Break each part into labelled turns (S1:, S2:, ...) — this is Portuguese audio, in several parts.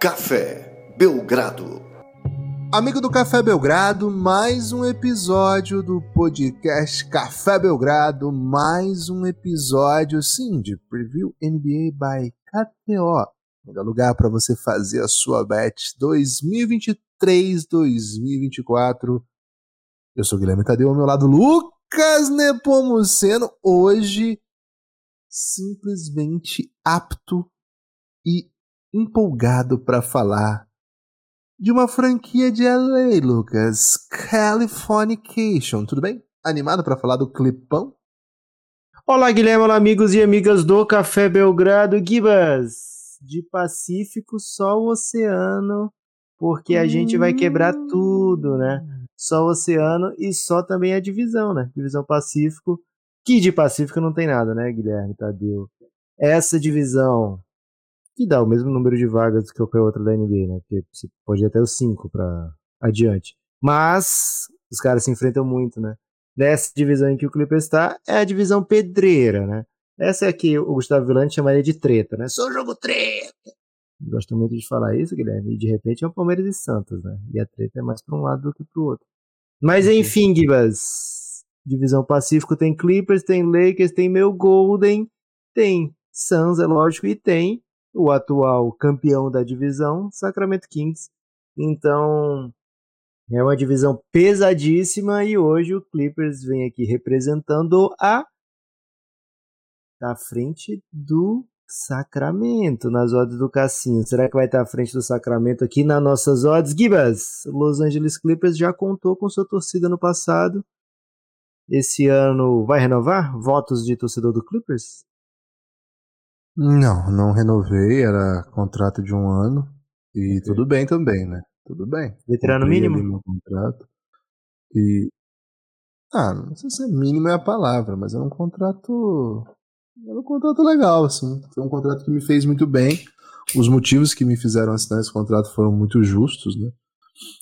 S1: Café Belgrado.
S2: Amigo do Café Belgrado, mais um episódio do podcast Café Belgrado, mais um episódio, sim, de Preview NBA by KTO. Melhor lugar para você fazer a sua bet 2023-2024. Eu sou Guilherme Tadeu, ao meu lado Lucas Nepomuceno, hoje simplesmente apto e empolgado para falar de uma franquia de LA, Lucas. Californication, tudo bem? Animado para falar do clipão?
S3: Olá, Guilherme, olá, amigos e amigas do Café Belgrado. Gibas, de Pacífico, só o oceano, porque a hum... gente vai quebrar tudo, né? Só o oceano e só também a divisão, né? Divisão Pacífico, que de Pacífico não tem nada, né, Guilherme Tadeu? Essa divisão que dá o mesmo número de vagas que qualquer outra da NBA, né? Porque você pode ir até os 5 para adiante. Mas os caras se enfrentam muito, né? Nessa divisão em que o Clippers está, é a divisão pedreira, né? Essa é a que o Gustavo Villante chamaria de treta, né? Só jogo treta! Gosto muito de falar isso, Guilherme. E de repente é o Palmeiras e Santos, né? E a treta é mais para um lado do que para o outro. Mas enfim, Gibas. Divisão Pacífico tem Clippers, tem Lakers, tem meu Golden, tem Suns, é lógico, e tem o atual campeão da divisão, Sacramento Kings. Então, é uma divisão pesadíssima e hoje o Clippers vem aqui representando a à frente do Sacramento nas odds do Cassinho. Será que vai estar à frente do Sacramento aqui nas nossas odds? Gibas, Los Angeles Clippers já contou com sua torcida no passado. Esse ano vai renovar? Votos de torcedor do Clippers?
S2: Não, não renovei, era contrato de um ano. E tudo bem também, né? Tudo bem.
S3: Veterano mínimo?
S2: Meu contrato. E. Ah, não sei se é mínimo é a palavra, mas era um contrato. Era um contrato legal, assim. Foi um contrato que me fez muito bem. Os motivos que me fizeram assinar esse contrato foram muito justos, né?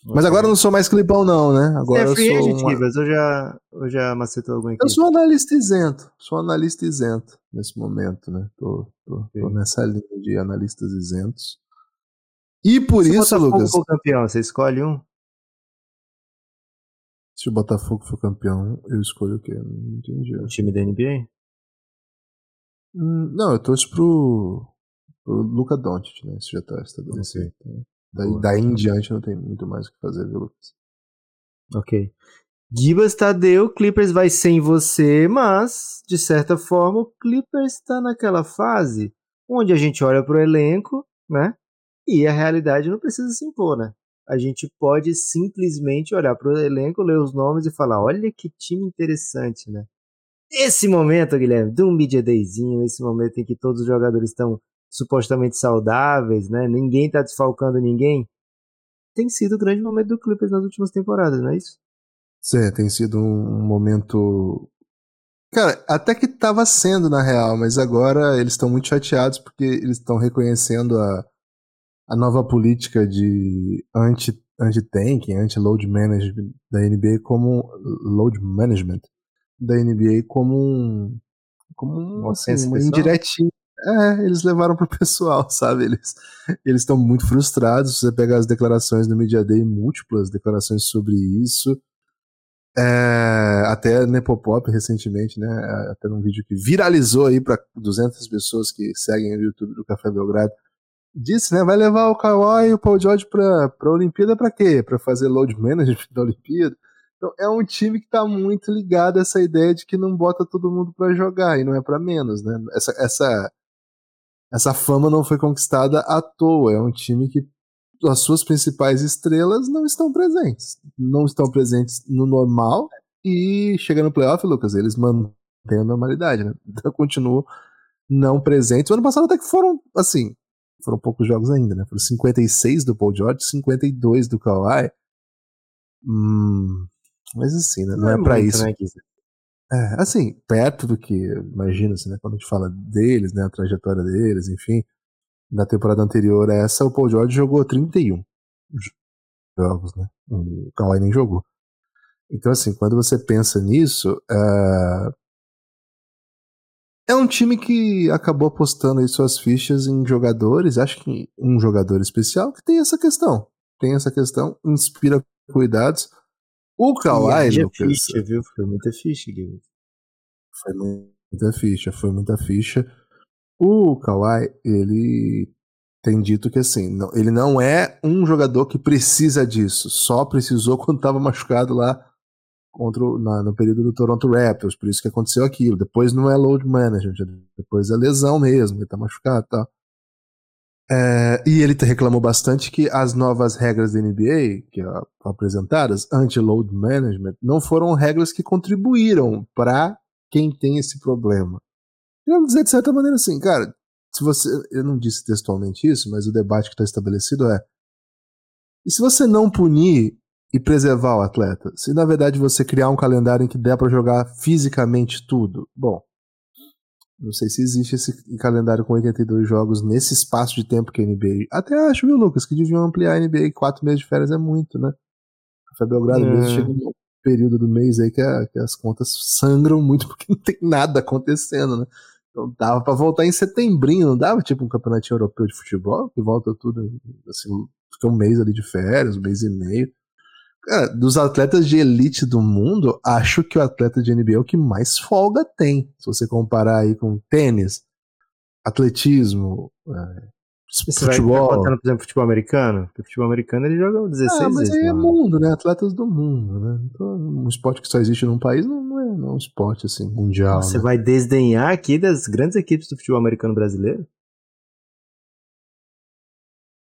S2: Mas agora eu não sou mais clipão, não, né? Agora
S3: Você é free
S2: eu sou
S3: agent, uma... Ou já, ou já macetou algum aqui?
S2: Eu sou analista isento. Sou analista isento nesse momento, né? Tô, tô, tô nessa linha de analistas isentos. E por
S3: Se
S2: isso,
S3: o
S2: Lucas.
S3: for campeão, você escolhe um?
S2: Se o Botafogo for campeão, eu escolho o quê? Não entendi.
S3: O time da NBA?
S2: Hum, não, eu torço pro, pro Luca Doncic, né? Isso já tá estabelecido. Então, daí, daí em diante não tem muito mais o que fazer, viu, Lucas?
S3: Ok. Gibas Tadeu, Clippers vai sem você, mas, de certa forma, o Clippers está naquela fase onde a gente olha para o elenco, né? E a realidade não precisa se impor, né? A gente pode simplesmente olhar para o elenco, ler os nomes e falar: olha que time interessante, né? Esse momento, Guilherme, de um Media Dayzinho, esse momento em que todos os jogadores estão supostamente saudáveis, né? Ninguém está desfalcando ninguém, tem sido o grande momento do Clippers nas últimas temporadas, não é isso?
S2: Sim, tem sido um momento. Cara, até que estava sendo na real, mas agora eles estão muito chateados porque eles estão reconhecendo a, a nova política de anti, anti-tanking, anti-load management da NBA como load management da NBA como um como um, assim, uma indiretinha. É, eles levaram pro pessoal, sabe? Eles eles estão muito frustrados. Você pegar as declarações no Media Day, múltiplas declarações sobre isso. É, até Nepopop recentemente, né? Até num vídeo que viralizou aí para 200 pessoas que seguem o YouTube do Café Belgrado, disse, né? Vai levar o Kawhi e o Paul George para a Olimpíada para quê? Para fazer load management da Olimpíada. Então é um time que está muito ligado a essa ideia de que não bota todo mundo para jogar e não é para menos, né? Essa, essa essa fama não foi conquistada à toa. É um time que as suas principais estrelas não estão presentes. Não estão presentes no normal e chega no playoff, Lucas, eles mantêm a normalidade, né? Então continuam não presentes. O ano passado até que foram, assim, foram poucos jogos ainda, né? Foram 56 do Paul George, 52 do Kawhi. Hum, mas assim, né? Não, não é, é para isso. Né, é, assim, perto do que, imagina-se, né? Quando a gente fala deles, né? A trajetória deles, enfim na temporada anterior a essa, o Paul George jogou 31 jogos, né? O Kawhi nem jogou. Então, assim, quando você pensa nisso, uh, É um time que acabou apostando aí suas fichas em jogadores, acho que um jogador especial que tem essa questão. Tem essa questão, inspira cuidados. O Kawhi,
S3: e
S2: Lucas,
S3: ficha, viu? Foi muita ficha, Guilherme.
S2: foi muita ficha, foi muita ficha. O Kawhi, ele tem dito que assim, não- ele não é um jogador que precisa disso, só precisou quando estava machucado lá contra o- na- no período do Toronto Raptors, por isso que aconteceu aquilo. Depois não é load management, depois é lesão mesmo, ele tá machucado e tal. É, e ele reclamou bastante que as novas regras da NBA, que apresentadas, anti-load management, não foram regras que contribuíram para quem tem esse problema. Vou dizer de certa maneira assim, cara, se você. Eu não disse textualmente isso, mas o debate que está estabelecido é. E se você não punir e preservar o atleta? Se na verdade você criar um calendário em que der para jogar fisicamente tudo? Bom, não sei se existe esse calendário com 82 jogos nesse espaço de tempo que a NBA. Até acho, viu, Lucas, que deviam ampliar a NBA. Quatro meses de férias é muito, né? Café Belgrado
S3: É.
S2: mesmo chega um período do mês aí que, a- que as contas sangram muito porque não tem nada acontecendo, né? Então dava pra voltar em setembrinho, não dava tipo um campeonato europeu de futebol, que volta tudo, assim, fica um mês ali de férias, um mês e meio. Cara, dos atletas de elite do mundo, acho que o atleta de NBA é o que mais folga tem. Se você comparar aí com tênis, atletismo, é,
S3: Você vai
S2: futebol.
S3: botando, por exemplo, futebol americano? Porque futebol americano ele joga 16
S2: Ah, mas
S3: vezes.
S2: aí é mundo, né? Atletas do mundo, né? Então, um esporte que só existe num país não, não é, não é um esporte assim, mundial.
S3: Você
S2: né?
S3: vai desdenhar aqui das grandes equipes do futebol americano brasileiro?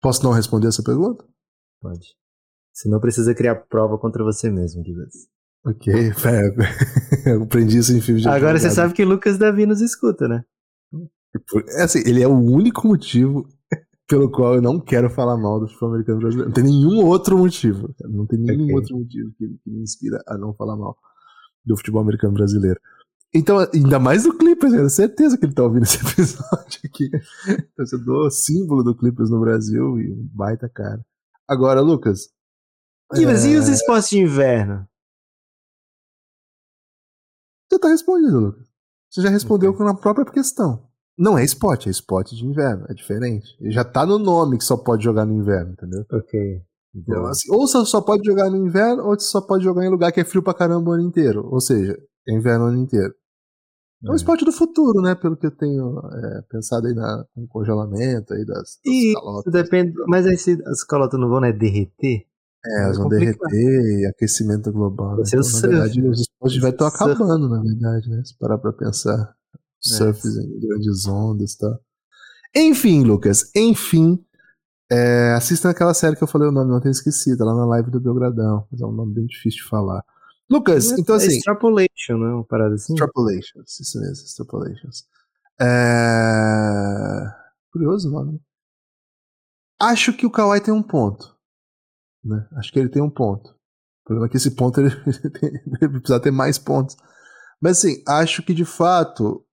S2: Posso não responder essa pergunta?
S3: Pode. Você não precisa criar prova contra você mesmo, Guilherme.
S2: Ok, é, eu aprendi isso em filmes de
S3: Agora você sabe que Lucas Davi nos escuta, né?
S2: É assim, ele é o único motivo pelo qual eu não quero falar mal do futebol americano brasileiro. Não tem nenhum outro motivo. cara. Não tem nenhum
S3: Ok.
S2: outro motivo que, que me inspira a não falar mal do futebol americano brasileiro. Então, ainda mais do Clippers, eu tenho certeza que ele tá ouvindo esse episódio aqui. Torcedor símbolo do Clippers no Brasil e um baita cara. Agora, Lucas.
S3: Guilherme, e os
S2: é,
S3: esportes de inverno?
S2: Você tá respondido, Lucas. Você já respondeu com a própria questão. Não é esporte, é esporte de inverno. É diferente. Ele já tá no nome que só pode jogar no inverno, entendeu?
S3: Ok.
S2: Então, assim, ou você só pode jogar no inverno, ou você só pode jogar em lugar que é frio pra caramba o ano inteiro. Ou seja, é inverno o ano inteiro. É um
S3: É.
S2: esporte do futuro, né? Pelo que eu tenho é, pensado aí na, no congelamento aí das, das
S3: E
S2: calotas.
S3: Depende. Mas aí se as calotas não vão né, derreter?
S2: É, elas vão
S3: complicado.
S2: derreter e aquecimento global. Né? Então, na verdade, os esportes vai estar
S3: Surf.
S2: acabando, na verdade, né? Se parar pra pensar. Surf em grandes ondas e tal. Enfim, Lucas, enfim. É, assista aquela série que eu falei o nome ontem, esqueci, tá lá na live do Belgradão. Mas é um nome bem difícil de falar. Lucas, então
S3: é
S2: assim.
S3: extrapolation, não é uma parada assim?
S2: Extrapolations, isso mesmo, extrapolations. É... Curioso o nome. né? Acho que o Kawhi tem um ponto. Né? Acho que ele tem um ponto. O problema é que esse ponto ele, ele precisa ter mais pontos. Mas assim, acho que de fato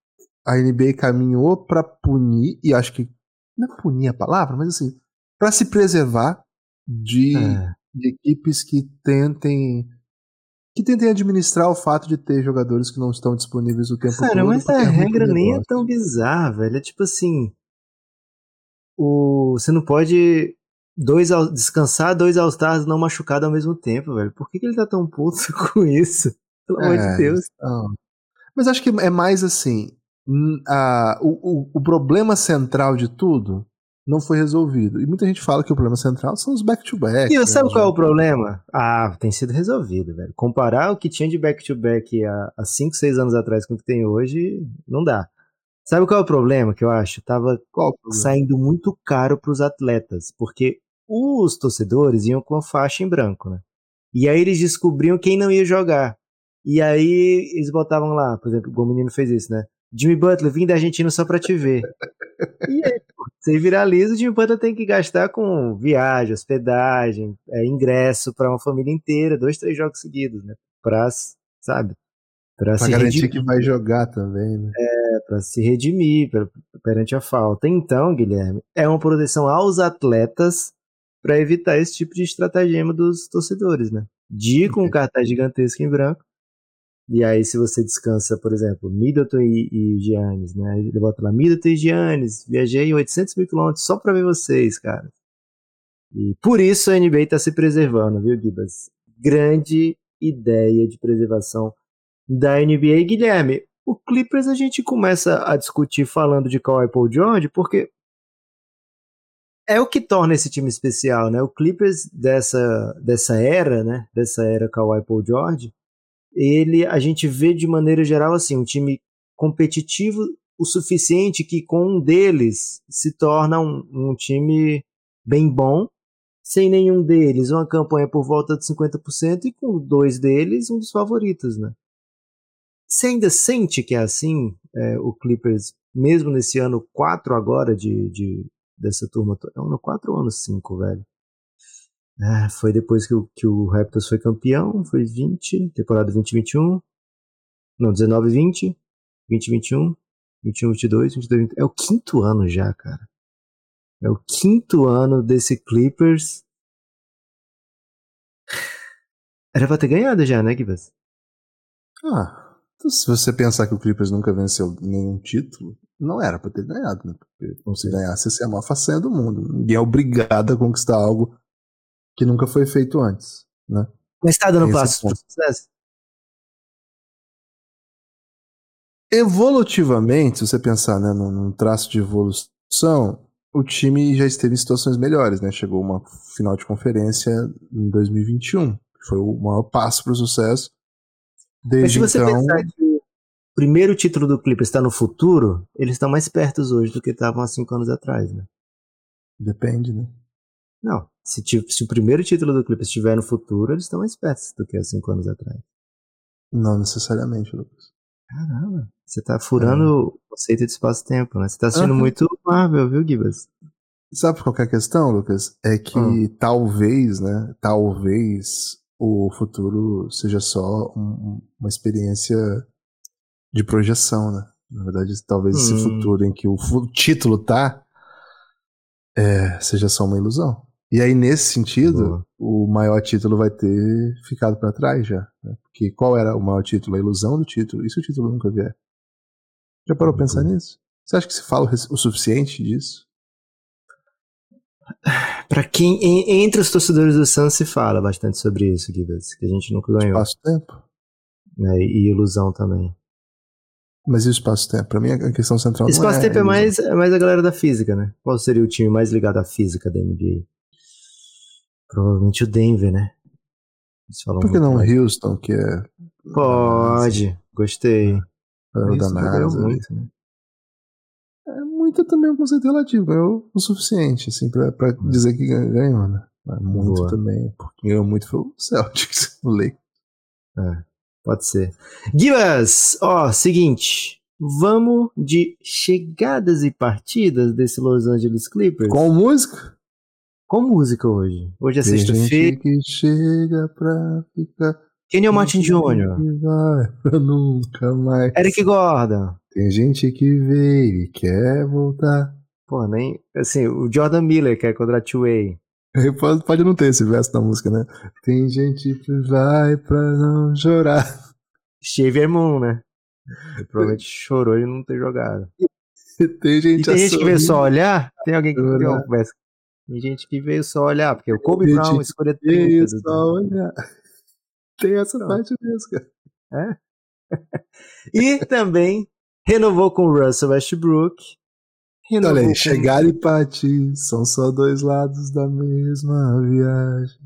S2: a NBA caminhou pra punir, e acho que. Não é punir a palavra, mas assim, pra se preservar de
S3: É.
S2: de equipes que tentem que tentem administrar o fato de ter jogadores que não estão disponíveis o tempo todo.
S3: Cara, mas a
S2: é
S3: regra nem é tão bizarra, velho. É tipo assim. O, você não pode dois, descansar dois All-Stars não machucados ao mesmo tempo, velho. Por que, que ele tá tão puto com isso? Pelo amor
S2: É,
S3: de Deus.
S2: então. Mas acho que é mais assim. a- o, o, o problema central de tudo não foi resolvido. E muita gente fala que o problema central são os back-to-back.
S3: E
S2: né,
S3: sabe qual é o problema? Ah, tem sido resolvido, velho. Comparar o que tinha de back-to-back há- há 5, 6 anos atrás com o que tem hoje, não dá. Sabe qual é o problema que eu acho? Tava
S2: Qual
S3: saindo muito caro para os atletas, porque os torcedores iam com a faixa em branco, né? E aí eles descobriam quem não ia jogar. E aí eles botavam lá, por exemplo, o menino fez isso, né? Jimmy Butler, vim da Argentina só pra te ver. e aí, pô, você viraliza, o Jimmy Butler tem que gastar com viagem, hospedagem, é, ingresso pra uma família inteira, dois, três jogos seguidos, né? Pra, sabe? Pra,
S2: Pra garantir
S3: redimir
S2: que vai jogar também, né?
S3: Para se redimir per- perante a falta. Então, Guilherme, é uma proteção aos atletas para evitar esse tipo de estratagema dos torcedores, né? De com um cartaz gigantesco em branco, E aí, se você descansa, por exemplo, Middleton e, e Giannis, né? Ele bota lá, Middleton e Giannis, viajei 800 mil quilômetros só pra ver vocês, cara. E por isso a NBA tá se preservando, viu, Gibas? Grande ideia de preservação da NBA. Guilherme, o Clippers a gente começa a discutir falando de Kawhi Paul George, porque é o que torna esse time especial, né? O Clippers dessa, dessa era, né? Dessa era Kawhi Paul George, ele a gente vê de maneira geral assim um time competitivo o suficiente que com um deles se torna um, um time bem bom, sem nenhum deles uma campanha por volta de 50% e com dois deles um dos favoritos, né? Você ainda sente que é assim é, o Clippers, mesmo nesse ano 4 agora de, de dessa turma? É ano 4 ou ano 5, velho? É, foi depois que o, que o Raptors foi campeão, foi 20, temporada 2021. Não, 19, 20, 20, 21, 21, 22, 22, 20. É o quinto ano já, cara. É o quinto ano desse Clippers. Era pra ter ganhado já, né, Gibas?
S2: Ah, então se você pensar que o Clippers nunca venceu nenhum título, não era pra ter ganhado, né? Porque se ganhasse, ia ser a maior façanha do mundo. Ninguém é obrigado a conquistar algo que nunca foi feito antes, né?
S3: Mas tá dando passo pro sucesso?
S2: Evolutivamente, se você pensar né, num, num traço de evolução, o time já esteve em situações melhores, né? Chegou uma final de conferência em 2021, que foi o maior passo para o sucesso. Desde
S3: Mas se você
S2: então,
S3: pensar que o primeiro título do Clippers está no futuro, eles estão mais perto hoje do que estavam há cinco anos atrás, né?
S2: depende, né?
S3: Não. Se, se o primeiro título do Clippers estiver no futuro, eles estão mais perto do que há cinco anos atrás.
S2: Não necessariamente, Lucas.
S3: Caramba. Você tá furando o conceito de espaço-tempo, né? Você tá assistindo
S2: Aham.
S3: muito Marvel, viu, Gibas?
S2: Sabe qual que é a questão, Lucas? É que
S3: Hum.
S2: talvez, né? Talvez o futuro seja só um- uma experiência de projeção, né? Na verdade, talvez esse
S3: Hum.
S2: futuro em que o título tá é, seja só uma ilusão. E aí, nesse sentido,
S3: Boa.
S2: o maior título vai ter ficado pra trás já. né? Porque qual era o maior título? A ilusão do título. E se o título nunca vier? Já parou pra pensar nisso? Você acha que se fala o suficiente disso?
S3: Pra quem, en- entre os torcedores do Suns se fala bastante sobre isso, Gibas, que a gente nunca ganhou,
S2: Espaço-tempo?
S3: né? E ilusão também.
S2: Mas e o espaço-tempo? Pra mim, a questão central não
S3: Espaço-tempo é,
S2: ilusão.
S3: mais, é mais a galera da física, né? Qual seria o time mais ligado à física da NBA? Provavelmente o Denver, né?
S2: Por que não
S3: mais.
S2: Houston, que é
S3: Pode, gostei.
S2: é o da
S3: Isso muito, né?
S2: É muito também um conceito relativo. Ganhou o suficiente, assim, pra, pra dizer que gan- ganhou, né? Muito
S3: Boa.
S2: também. Porque ganhou muito foi o Celtics, o Lakers.
S3: Pode ser. Gibas, ó, seguinte. Vamos de chegadas e partidas desse Los Angeles Clippers
S2: Com música?
S3: com música hoje. Hoje é sexta-feira.
S2: que chega pra ficar.
S3: Quem é o Martin
S2: tem
S3: Jr.?
S2: Vai pra nunca mais.
S3: Eric Gordon.
S2: Tem gente que veio e quer voltar.
S3: Pô, nem. Assim, o Jordan Miller, que é contra a Two-Way.
S2: Pode, pode não ter esse verso na música, né? Tem gente que vai pra não chorar.
S3: Xavier Moon, né? Provavelmente chorou de não ter jogado.
S2: Tem gente
S3: tem gente que veio só olhar? Tem alguém que tem uma conversa? Tem gente que veio só olhar, porque o Kobe
S2: Gente
S3: Brown escolha
S2: Que
S3: 30.
S2: Isso, só olhar. Tem essa
S3: Não.
S2: parte mesmo, cara.
S3: E também renovou com o Russell Westbrook. Renovou
S2: Olha aí,
S3: com-
S2: chegar e partir são só dois lados da mesma viagem.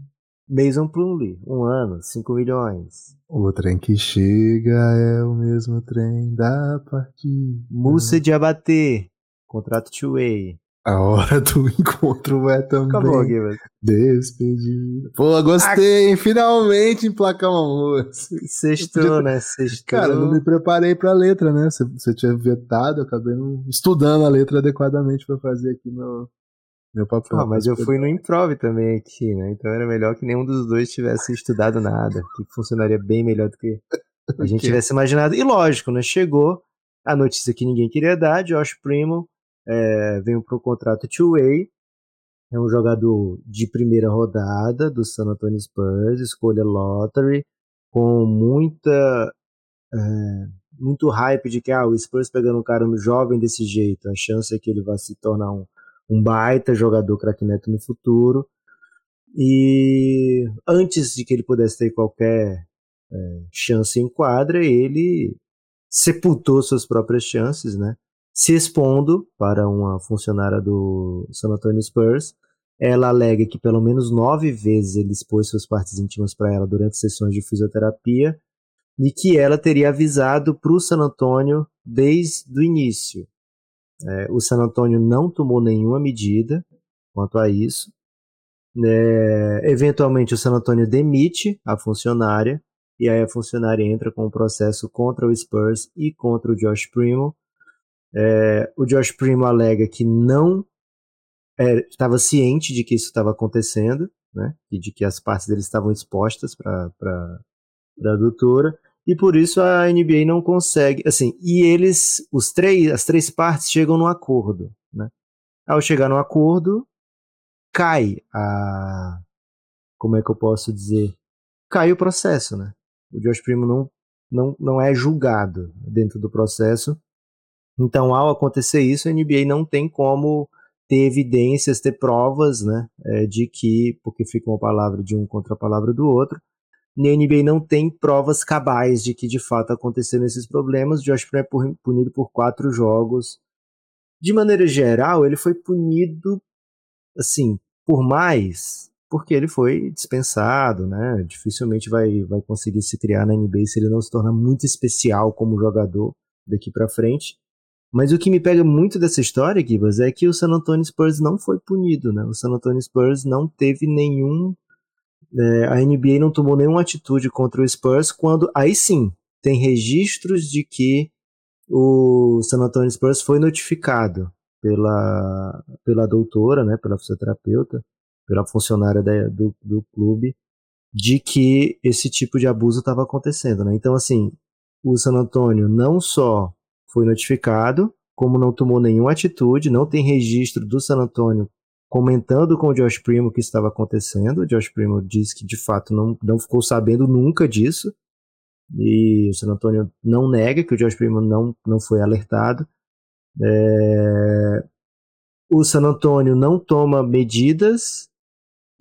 S3: Mason Plumlee, um ano, 5 milhões.
S2: O trem que chega é o mesmo trem da partida.
S3: Musa de Abater, contrato two-way.
S2: A hora do encontro é também
S3: Acabou, Gibas.
S2: despedida. Pô, gostei, hein? Finalmente emplacar uma música.
S3: Sextou, né? Sextou.
S2: Cara, eu não me preparei pra letra, né? Você, você tinha vetado, eu acabei não estudando a letra adequadamente pra fazer aqui meu, meu papel.
S3: Ah, mas eu fui no improv também aqui, né? Então era melhor que nenhum dos dois tivesse estudado nada, que funcionaria bem melhor do que a gente tivesse imaginado. E lógico, né? Chegou a notícia que ninguém queria dar, Josh Primo é, veio para o contrato two-way, é um jogador de primeira rodada do San Antonio Spurs, escolha lottery, com muita é, muito hype de que ah, o Spurs pegando um cara jovem desse jeito, a chance é que ele vai se tornar um, um baita jogador craque neto no futuro. E antes de que ele pudesse ter qualquer é, chance em quadra, ele sepultou suas próprias chances, né? Se expondo para uma funcionária do San Antonio Spurs. Ela alega que pelo menos nove vezes ele expôs suas partes íntimas para ela durante sessões de fisioterapia e que ela teria avisado para o San Antonio desde o início. É, o San Antonio não tomou nenhuma medida quanto a isso. É, eventualmente, o San Antonio demite a funcionária e aí a funcionária entra com um processo contra o Spurs e contra o Josh Primo. É, o Josh Primo alega que não é, estava ciente de que isso estava acontecendo, né, e de que as partes dele estavam expostas para a doutora, e por isso a NBA não consegue, assim, e eles, os três, as três partes chegam num acordo, né? Ao chegar no acordo, cai a, como é que eu posso dizer, cai o processo, né? O Josh Primo não, não, não é julgado dentro do processo. Então, ao acontecer isso, a NBA não tem como ter evidências, ter provas, né, é, de que, porque fica uma palavra de um contra a palavra do outro, a NBA não tem provas cabais de que de fato aconteceram esses problemas. Josh Primo é punido por quatro jogos. De maneira geral, ele foi punido, assim, por mais porque ele foi dispensado, né? Dificilmente vai, vai conseguir se criar na NBA se ele não se tornar muito especial como jogador daqui para frente. Mas o que me pega muito dessa história, Gibas, é que o San Antonio Spurs não foi punido, né? O San Antonio Spurs não teve nenhum. É, a NBA não tomou nenhuma atitude contra o Spurs quando. Aí sim, tem registros de que o San Antonio Spurs foi notificado pela, pela doutora, né, pela fisioterapeuta, pela funcionária da, do, do clube de que esse tipo de abuso estava acontecendo, né? Então, assim, o San Antônio não só foi notificado, como não tomou nenhuma atitude, não tem registro do San Antônio comentando com o Josh Primo o que estava acontecendo. O Josh Primo disse que de fato não, não ficou sabendo nunca disso. E o San Antônio não nega que o Josh Primo não, não foi alertado. É... O San Antônio não toma medidas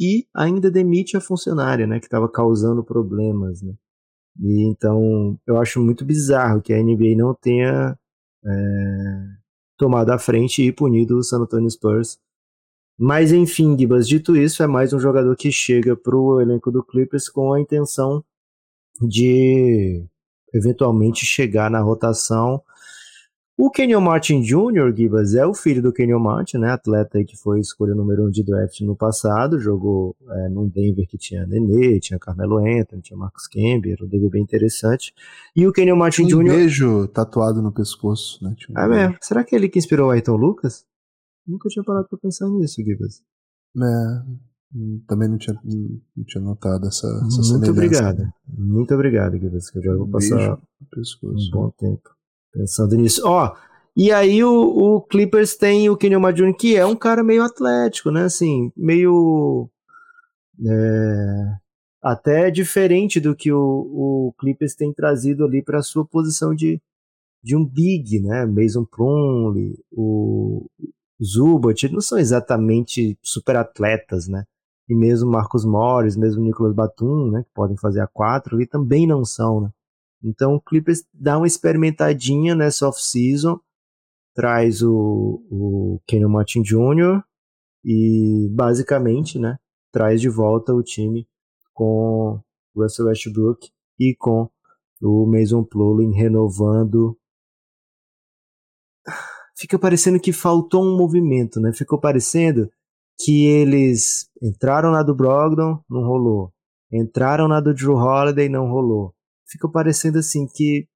S3: e ainda demite a funcionária, né, que estava causando problemas, né. E então eu acho muito bizarro que a NBA não tenha é, tomado a frente e punido o San Antonio Spurs. Mas enfim, Gibas, dito isso, é mais um jogador que chega para o elenco do Clippers com a intenção de eventualmente chegar na rotação o Kenyon Martin Jr., Gibas, é o filho do Kenyon Martin, né? Atleta que foi escolha número um de draft no passado, jogou é, num Denver que tinha Nenê, tinha Carmelo Anthony, tinha Marcus Camby, um Denver bem interessante. E o Kenyon Martin
S2: Jr.
S3: Um
S2: beijo tatuado no pescoço, né?
S3: Um é mesmo? Será que é ele que inspirou o Ayrton Lucas? Nunca tinha parado pra pensar nisso, Gibas.
S2: É, também não tinha, não tinha notado essa,
S3: essa Muito obrigado. Muito obrigado, Gibas, que eu já vou passar um bom tempo. Pensando nisso. Ó, e aí o, o Clippers tem o Kenyon Jr., que é um cara meio atlético, né? Assim, meio. É, até diferente do que o, o Clippers tem trazido ali para sua posição de, de um big, né? Mason Plumlee, o Zubat, não são exatamente super atletas, né? E mesmo Marcos Morris, mesmo Nicolas Batum, né? Que podem fazer a quatro, ali também não são, né? Então o Clippers dá uma experimentadinha nessa off-season, traz o, o Kenyon Martin Jr. e basicamente né, traz de volta o time com Russell Westbrook e com o Mason Plumlee renovando. Fica parecendo que faltou um movimento, né? Ficou parecendo que eles entraram na do Brogdon, não rolou. Entraram na do Drew Holiday, não rolou fica parecendo assim que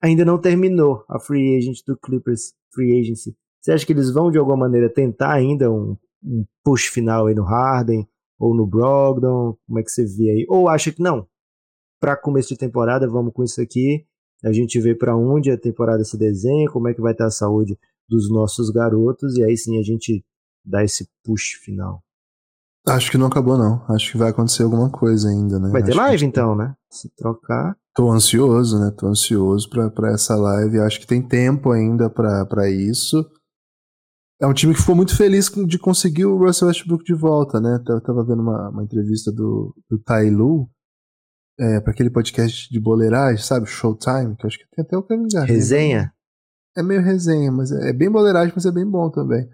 S3: ainda não terminou a free agent do Clippers free agency. Você acha que eles vão de alguma maneira tentar ainda um, um push final aí no Harden ou no Brogdon? Como é que você vê aí? Ou acha que não? Para começo de temporada, vamos com isso aqui. A gente vê para onde a temporada se desenha, como é que vai estar a saúde dos nossos garotos e aí sim a gente dá esse push final.
S2: Acho que não acabou, não. Acho que vai acontecer alguma coisa ainda, né?
S3: Vai ter
S2: Acho
S3: live
S2: que...
S3: então, né? Se trocar.
S2: Tô ansioso, né? Tô ansioso pra, pra essa live. Acho que tem tempo ainda pra, pra isso. É um time que ficou muito feliz de conseguir o Russell Westbrook de volta, né? Eu tava vendo uma, uma entrevista do, do Tai Lu, é, para aquele podcast de boleiragem, sabe? Showtime, que eu acho que tem até o Kevin Garnett.
S3: Resenha?
S2: É meio resenha, mas é, é bem boleiragem, mas é bem bom também.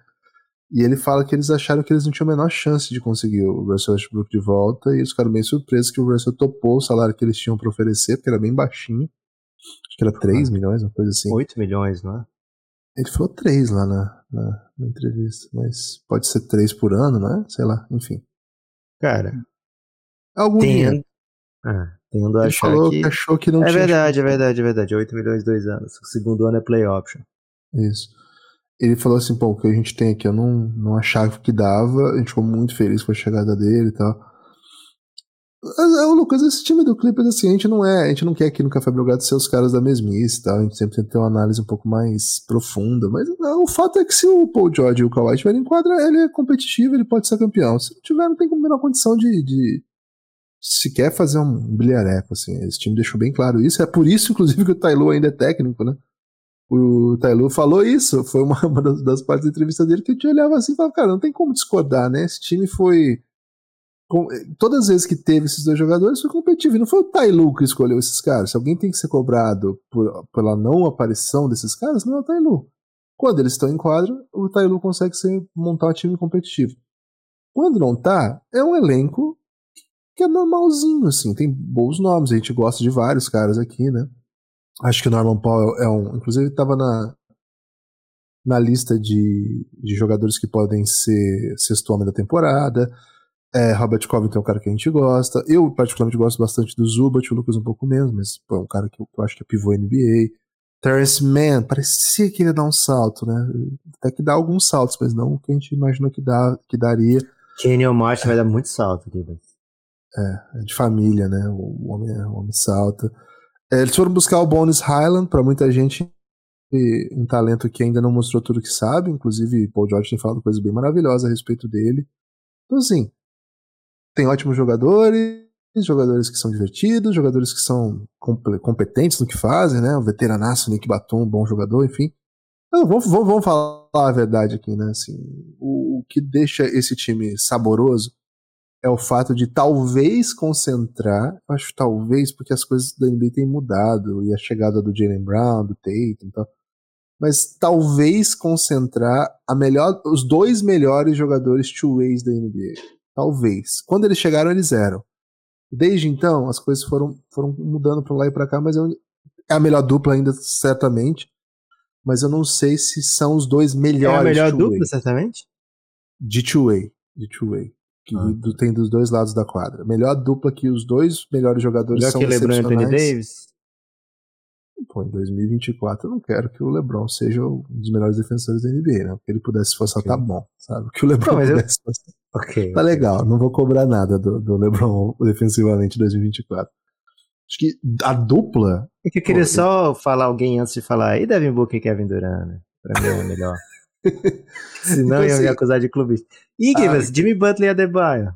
S2: E ele fala que eles acharam que eles não tinham a menor chance de conseguir o Russell Westbrook de volta, e eles ficaram bem surpresos que o Russell topou o salário que eles tinham para oferecer, porque era bem baixinho. Acho que era 3 milhões, uma coisa assim.
S3: 8 milhões, não é?
S2: Ele falou 3 lá na, na, na, entrevista, mas pode ser 3 por ano, né? Sei lá, enfim.
S3: Cara,
S2: algum
S3: tendo, ah, tendo
S2: Ele
S3: achar
S2: falou
S3: que...
S2: que achou que não
S3: É
S2: tinha
S3: verdade, é verdade, é verdade. 8 milhões dois anos. O segundo ano é play option.
S2: Isso. Ele falou assim, pô, o que a gente tem aqui, eu não, não achava que dava, a gente ficou muito feliz com a chegada dele e tal. É, o Lucas, esse time do Clippers, assim, a gente não é, a gente não quer aqui no Café Belgrado ser os caras da mesmice tal, a gente sempre tenta ter uma análise um pouco mais profunda, mas não, o fato é que se o Paul George e o Kawhi estiverem em quadra, ele é competitivo, ele pode ser campeão. Se não tiver, não tem a menor condição de, de se quer fazer um bilhareco, assim, esse time deixou bem claro isso, é por isso, inclusive, que o Tailu ainda é técnico, né? O Tailu falou isso, foi uma, uma das, das, partes da entrevista dele que eu te olhava assim e falava, cara, não tem como discordar, né? Esse time foi. Com, todas as vezes que teve esses dois jogadores foi competitivo. Não foi o Tailu que escolheu esses caras. Se alguém tem que ser cobrado por, pela não aparição desses caras, não é o Tailu. Quando eles estão em quadra, o Tailu consegue ser, montar um time competitivo. Quando não tá, é um elenco que é normalzinho, assim. Tem bons nomes, a gente gosta de vários caras aqui, né? Acho que o Norman Powell é um. Inclusive, estava na, na lista de, de jogadores que podem ser sexto homem da temporada. É, Robert Covington é um cara que a gente gosta. Eu, particularmente, gosto bastante do Zubat, o Lucas um pouco menos, mas pô, é um cara que eu, que eu acho que é pivô NBA. Terrence Mann, parecia que ele ia dar um salto, né? Até que dá alguns saltos, mas não o que a gente imaginou que, dá, que daria.
S3: Kenyon Martin vai dar muito salto aqui,
S2: É, é de família, né? O homem, o homem salta. É, eles foram buscar o Bones Highland, para muita gente, um talento que ainda não mostrou tudo que sabe, inclusive Paul George tem falado coisas bem maravilhosas a respeito dele. Então, assim, tem ótimos jogadores, jogadores que são divertidos, jogadores que são competentes no que fazem, né? O veteranaço Nick Batum, um bom jogador, enfim. Então, vamos, vamos, vamos, falar a verdade aqui, né? Assim, o, o que deixa esse time saboroso é o fato de talvez concentrar, acho talvez porque as coisas da NBA têm mudado e a chegada do Jalen Brown, do Tatum e tal, mas talvez concentrar a melhor, os dois melhores jogadores two ways da NBA. Talvez. Quando eles chegaram, eles eram. Desde então, as coisas foram, foram mudando para lá e para cá, mas eu, é a melhor dupla ainda, certamente. Mas eu não sei se são os dois melhores. É a
S3: melhor dupla, certamente?
S2: De two-way. De two-way que ah. tem dos dois lados da quadra. Melhor dupla que os dois melhores jogadores
S3: Melhor
S2: são
S3: que LeBron e Anthony Davis?
S2: Pô, em 2024 eu não quero que o LeBron seja um dos melhores defensores da NBA, né? Porque ele pudesse esforçar, okay. tá bom, sabe? Que o LeBron não, pudesse eu... esforçar.
S3: Ok.
S2: Tá legal, não vou cobrar nada do, do LeBron defensivamente em 2024. Acho que a dupla.
S3: É que eu queria pô, só eu... falar alguém antes de falar aí, Devin Booker e Kevin Durant, né? Pra mim é o melhor. Senão então, ia assim, me acusar de clubista. Ah, Jimmy Butler e Adebayo.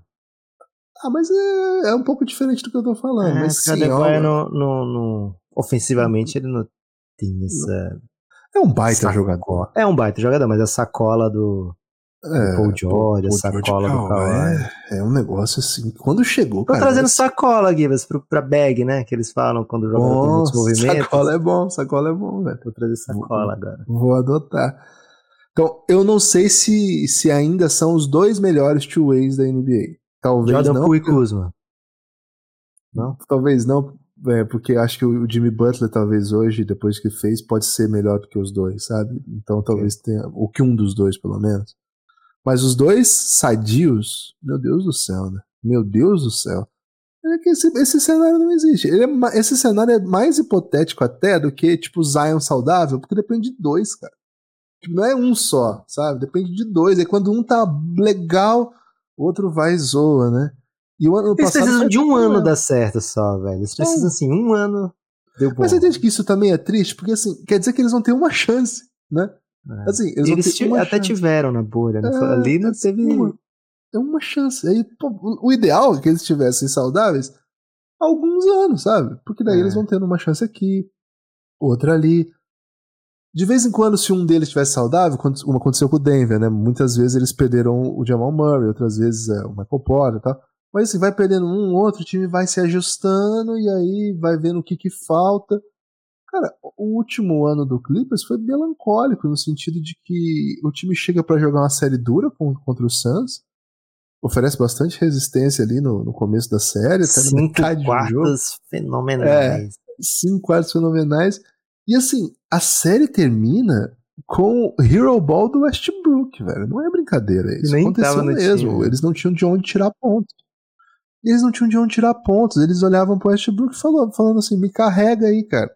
S2: Ah, mas é, é, um pouco diferente do que eu tô falando. É, mas sim,
S3: Adebayo no, no, no, ofensivamente ele não tem essa.
S2: É um baita sacola. jogador.
S3: É um baita jogador, mas a sacola do, é, Paul George, a sacola George, do Kawhi.
S2: É, é, um negócio assim. Quando chegou,
S3: Tô
S2: cara.
S3: trazendo é... sacola, Givas, pra bag, né? Que eles falam quando tem muitos movimentos.
S2: Sacola é bom, sacola é bom, velho.
S3: Vou trazer sacola
S2: vou,
S3: agora.
S2: Vou adotar. Então, eu não sei se, se ainda são os dois melhores two-ways da NBA. Talvez
S3: Jordan
S2: não.
S3: Poole e Kuzma.
S2: Não? Talvez não, é, porque acho que o Jimmy Butler, talvez hoje, depois que fez, pode ser melhor do que os dois, sabe? Então talvez okay. tenha. Ou que um dos dois, pelo menos. Mas os dois sadios, meu Deus do céu, né? Meu Deus do céu. É que esse, esse cenário não existe. É, esse cenário é mais hipotético até do que, tipo, Zion saudável, porque depende de dois, cara. Não é um só, sabe? Depende de dois. Aí quando um tá legal, o outro vai e zoa, né?
S3: E o ano Eles passado precisam de um ano dar certo só, velho. Eles precisam, é. assim, um ano. Deu bom.
S2: Mas você entende que isso também é triste? Porque, assim, quer dizer que eles vão ter uma chance, né?
S3: É. Assim, eles, eles até chance. tiveram na bolha, né? É, Ali não teve.
S2: Uma, é uma chance. Aí, pô, o ideal é que eles estivessem saudáveis alguns anos, sabe? Porque daí
S3: É.
S2: eles vão tendo uma chance aqui, outra ali. De vez em quando, se um deles estivesse saudável, como aconteceu com o Denver, né? Muitas vezes eles perderam o Jamal Murray, outras vezes é, o Michael Porter e tal. Mas assim, vai perdendo um, outro, o time vai se ajustando e aí vai vendo o que que falta. Cara, o último ano do Clippers foi melancólico no sentido de que o time chega para jogar uma série dura contra o Suns, oferece bastante resistência ali no, no começo da série, até na
S3: Cinco
S2: metade do jogo
S3: quartas fenomenais.
S2: cinco quartos fenomenais. E assim, a série termina com o Hero Ball do Westbrook, velho. Não é brincadeira. Isso
S3: nem
S2: aconteceu mesmo.
S3: time.
S2: Eles não tinham de onde tirar pontos. Eles não tinham de onde tirar pontos. Eles olhavam pro Westbrook falou, falando assim: me carrega aí, cara.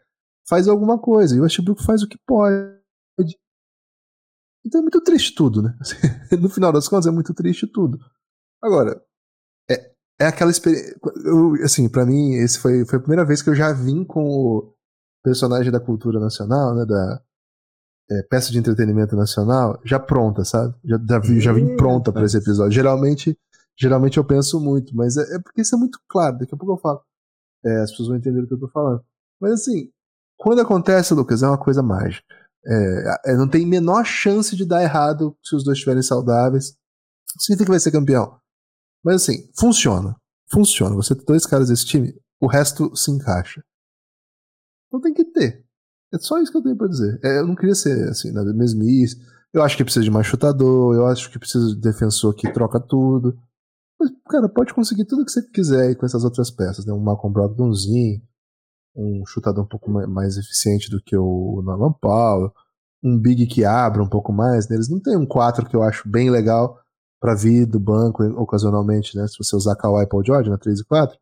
S2: Faz alguma coisa. E o Westbrook faz o que pode. Então é muito triste tudo, né? no final das contas, é muito triste tudo. Agora, é, é aquela experiência. Assim, pra mim, esse foi, foi a primeira vez que eu já vim com o personagem da cultura nacional, né? Da é, peça de entretenimento nacional, já pronta, sabe? Já, já, vi- já vim
S3: Ih,
S2: pronta pra esse episódio. Geralmente, geralmente eu penso muito, mas é, é porque isso é muito claro. Daqui a pouco eu falo. É, as pessoas vão entender o que eu tô falando. Mas assim, quando acontece, Lucas, é uma coisa mágica. É, é, não tem menor chance de dar errado se os dois estiverem saudáveis. Significa que vai ser campeão. Mas assim, funciona. Funciona. Você tem dois caras desse time, o resto se encaixa. Então tem que ter. É só isso que eu tenho pra dizer. É, eu não queria ser assim, na mesmice. Eu acho que precisa de mais chutador, eu acho que precisa de defensor que troca tudo. Mas, cara, pode conseguir tudo que você quiser aí com essas outras peças, né? Um Malcolm Brogdonzinho, um chutador um pouco ma- mais eficiente do que o Norman Powell, um big que abra um pouco mais. Né? Eles não tem um 4 que eu acho bem legal pra vir do banco ocasionalmente, né? Se você usar Kawhi Paul George na 3 e 4.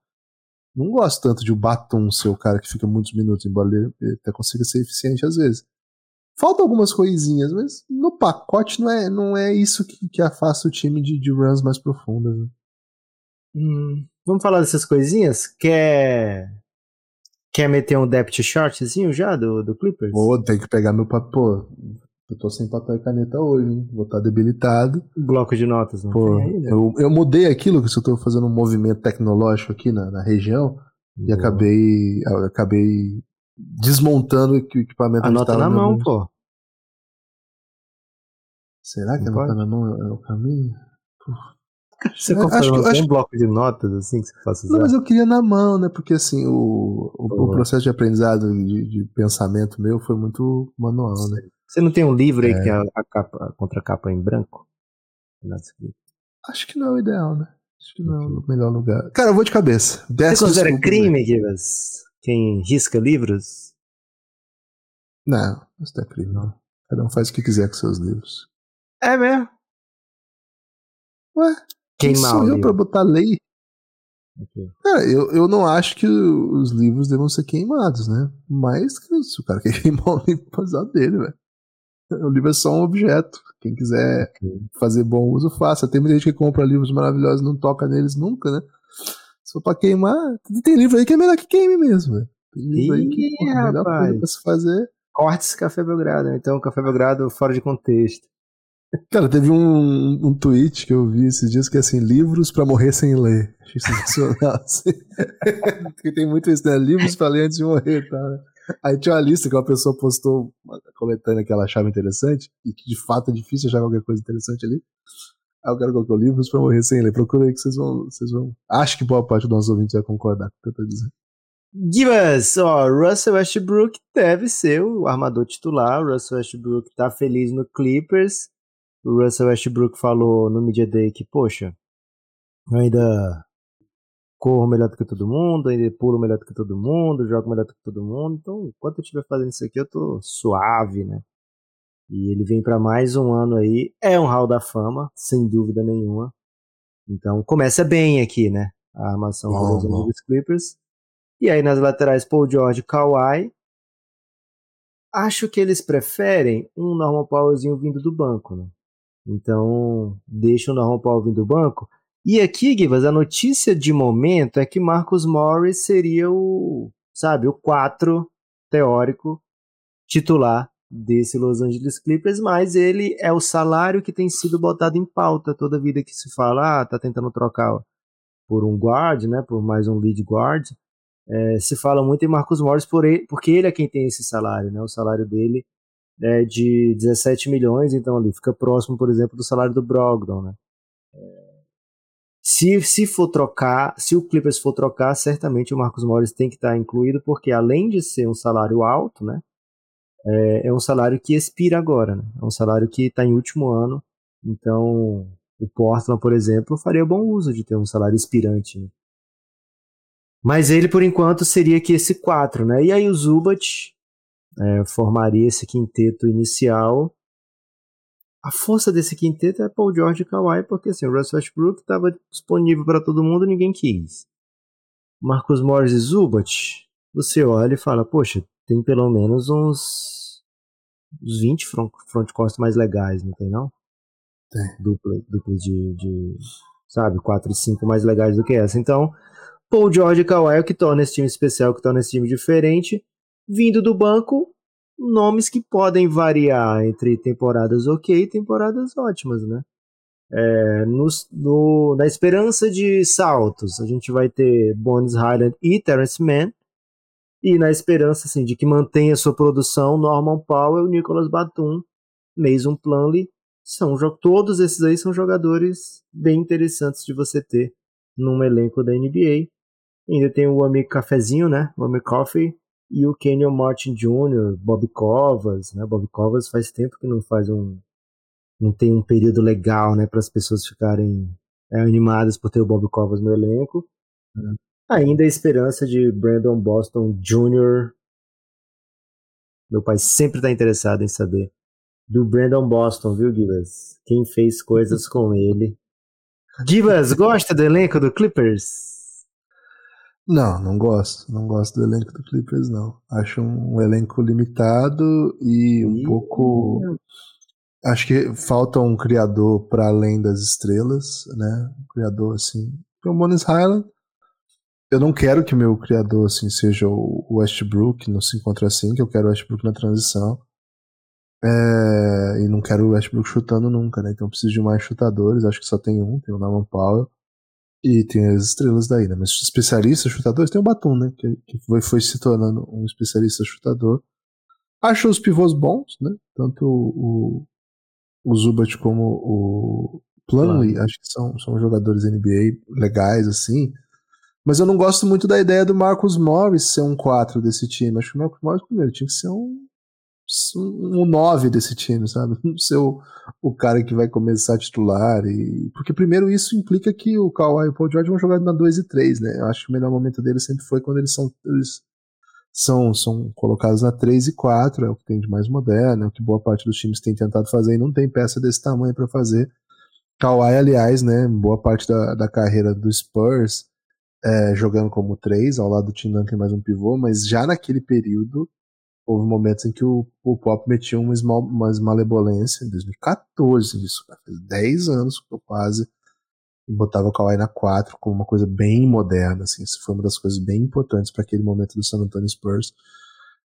S2: Não gosto tanto de o Batum ser o cara que fica muitos minutos, embora ele até consiga ser eficiente às vezes. Faltam algumas coisinhas, mas no pacote não é, não é isso que, que afasta o time de, de runs mais profundas. Né?
S3: Hum, vamos falar dessas coisinhas? Quer. Quer meter um depth chartzinho já do, do Clippers?
S2: Vou ter que pegar meu papel. Pô, eu tô sem papel e caneta hoje, hein? Vou estar debilitado.
S3: Bloco de notas, não
S2: Pô,
S3: tem aí, né?
S2: eu, eu mudei aquilo, que eu tô fazendo um movimento tecnológico aqui na, na região e acabei, acabei desmontando o equi- equipamento
S3: Anota na mão, pô.
S2: Será que anotar na mão é o caminho?
S3: Você
S2: É, acho
S3: não
S2: acho-
S3: um bloco de notas assim que você faça
S2: Não, mas eu queria na mão, né? Porque assim, o, o, o processo de aprendizado de, de pensamento meu foi muito manual, né?
S3: Você não tem um livro aí
S2: É.
S3: que tem a, a capa, a contracapa em branco? Escrito.
S2: Acho que não é o ideal, né? Acho que não é o melhor lugar. Cara, eu vou de cabeça.
S3: Você
S2: Peço
S3: considera
S2: desculpas,
S3: crime, Kivas? Quem risca livros?
S2: Não, isso não é crime, não. Cada um faz o que quiser com seus livros.
S3: É mesmo?
S2: Ué, quem
S3: Queimar
S2: sou eu pra botar lei?
S3: Ok.
S2: Cara, eu, eu não acho que os livros devam ser queimados, né? Mas que se o cara quer queimar o livro, pode usar dele, velho. O livro é só um objeto. Quem quiser fazer bom uso, faça. Tem muita gente que compra livros maravilhosos e não toca neles nunca, né? Se for pra queimar, tem livro aí que é melhor que queime mesmo. Tem livro aí que porra, a melhor coisa pra se fazer.
S3: Cortes Café Belgrado. Então, Café Belgrado fora de contexto.
S2: Cara, teve um, um tweet que eu vi esses dias que é assim, livros pra morrer sem ler. Achei sensacional. assim. Porque tem muito isso, né? Livros pra ler antes de morrer, tá? Aí tinha uma lista que uma pessoa postou uma coletânea que ela achava interessante, e que de fato é difícil achar qualquer coisa interessante ali. Aí o cara colocou livros pra morrer sem ler. Procura aí que vocês vão. Vocês vão... Acho que boa parte dos nossos ouvintes vai concordar com o que eu tô dizendo.
S3: Givas, ó, Russell Westbrook deve ser o armador titular. O Russell Westbrook tá feliz no Clippers. O Russell Westbrook falou no Media Day que, poxa, eu ainda corro melhor do que todo mundo, ainda pulo melhor do que todo mundo, jogo melhor do que todo mundo. Então, enquanto eu estiver fazendo isso aqui, eu tô suave, né? E ele vem para mais um ano aí. É um hall da fama, sem dúvida nenhuma. Então, começa bem aqui, né? A armação
S2: Bom,
S3: dos. Angeles Clippers. E aí nas laterais, Paul George, Kawhi. Acho que eles preferem um normal Powellzinho vindo do banco, né? Então, deixa o normal Powell vindo do banco. E aqui, Givas, a notícia de momento é que Marcus Morris seria o, sabe, o 4 teórico titular desse Los Angeles Clippers, mas ele é o salário que tem sido botado em pauta toda vida que se fala, ah, tá tentando trocar por um guard, né, por mais um lead guard. É, se fala muito em Marcus Morris por ele, porque ele é quem tem esse salário, né? O salário dele é de 17 milhões, então ali fica próximo, por exemplo, do salário do Brogdon, né? Se, se for trocar, se o Clippers for trocar, certamente o Marcos Morris tem que estar incluído, porque além de ser um salário alto, né, é, é um salário que expira agora, né, é um salário que está em último ano, então o Portland, por exemplo, faria bom uso de ter um salário expirante. Né? Mas ele, por enquanto, seria que esse 4, né, e aí o Zubat é, formaria esse quinteto inicial a força desse quinteto é Paul George e Kawhi, porque assim, o Russ Westbrook estava disponível para todo mundo ninguém quis. Marcus Morris e Zubat, você olha e fala, poxa, tem pelo menos uns, uns 20 front, frontcourts mais legais, não tem não?
S2: Tem.
S3: Dupla, dupla de, de, sabe, 4 e 5 mais legais do que essa. Então, Paul George e Kawhi é o que torna esse time especial, que torna esse time diferente. Vindo do banco, nomes que podem variar entre temporadas ok e temporadas ótimas, né? É, no, no, na esperança de saltos, a gente vai ter Bones Highland e Terrence Mann. E na esperança assim, de que mantenha sua produção, Norman Powell, Nicholas Batum, Mason Plumlee, são todos esses aí são jogadores bem interessantes de você ter num elenco da NBA. Ainda tem o amigo Cafezinho, né? O amigo Coffee, e o Kenyon Martin Jr., Bob Covas, né? Bob Covas faz tempo que não faz um não tem um período legal, né, para as pessoas ficarem é, animadas por ter o Bob Covas no elenco. Uhum. Ainda a esperança de Brandon Boston Jr. Meu pai sempre está interessado em saber do Brandon Boston, viu, Givas? Quem fez coisas com ele. Givas, gosta do elenco do Clippers?
S2: Não, não gosto. Não gosto do elenco do Clippers, não. Acho um elenco limitado e um pouco. Acho que falta um criador para além das estrelas, né? Um criador assim. o Bonis Highland. Eu não quero que o meu criador assim seja o Westbrook no 5 contra 5, eu quero o Westbrook na transição. É, e não quero o Westbrook chutando nunca, né? Então eu preciso de mais chutadores, acho que só tem um, tem o Norman Powell. E tem as estrelas daí, né? Mas especialistas chutadores tem o Batum, né? Que, que foi, foi, se tornando um especialista chutador. Acho os pivôs bons, né? Tanto o, o Zubat como o Plumlee, claro. acho que são, são jogadores NBA legais, assim. Mas eu não gosto muito da ideia do Marcus Morris ser um 4 desse time. Acho que o Marcus Morris, primeiro, tinha que ser um um 9 desse time, sabe? Não ser o, o cara que vai começar a titular. E... Porque primeiro isso implica que o Kawhi e o Paul George vão jogar na 2 e 3, né? Eu acho que o melhor momento deles sempre foi quando eles são. Eles são, são colocados na 3 e 4, é o que tem de mais moderno, é o que boa parte dos times tem tentado fazer e não tem peça desse tamanho para fazer. Kawhi, aliás, né, boa parte da, da carreira do Spurs é, jogando como 3, ao lado do Tim Duncan mais um pivô, mas já naquele período houve momentos em que o, o Pop metia uma, esmal, uma malebolência, em 2014 isso, cara, fez 10 anos quase, e botava o Kawhi na 4 como uma coisa bem moderna, assim, isso foi uma das coisas bem importantes para aquele momento do San Antonio Spurs.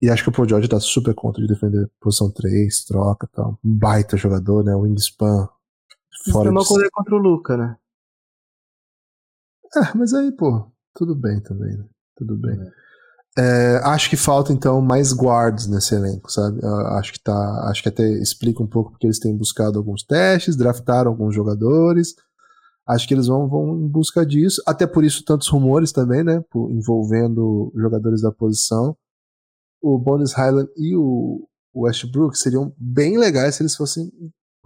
S2: E acho que o Paul George tá super contra de defender posição 3, troca tal. Um baita jogador, né? O Wingspan.
S3: Fora uma coisa contra o Luca, né?
S2: É, mas aí, pô, tudo bem também, né? Tudo bem. É. É, acho que falta então mais guards nesse elenco, sabe? acho que tá, acho que até explica um pouco porque eles têm buscado alguns testes, draftaram alguns jogadores. Acho que eles vão, vão em busca disso. Até por isso tantos rumores também, né? Por, envolvendo jogadores da posição. O Bones Highland e o Westbrook seriam bem legais se eles fossem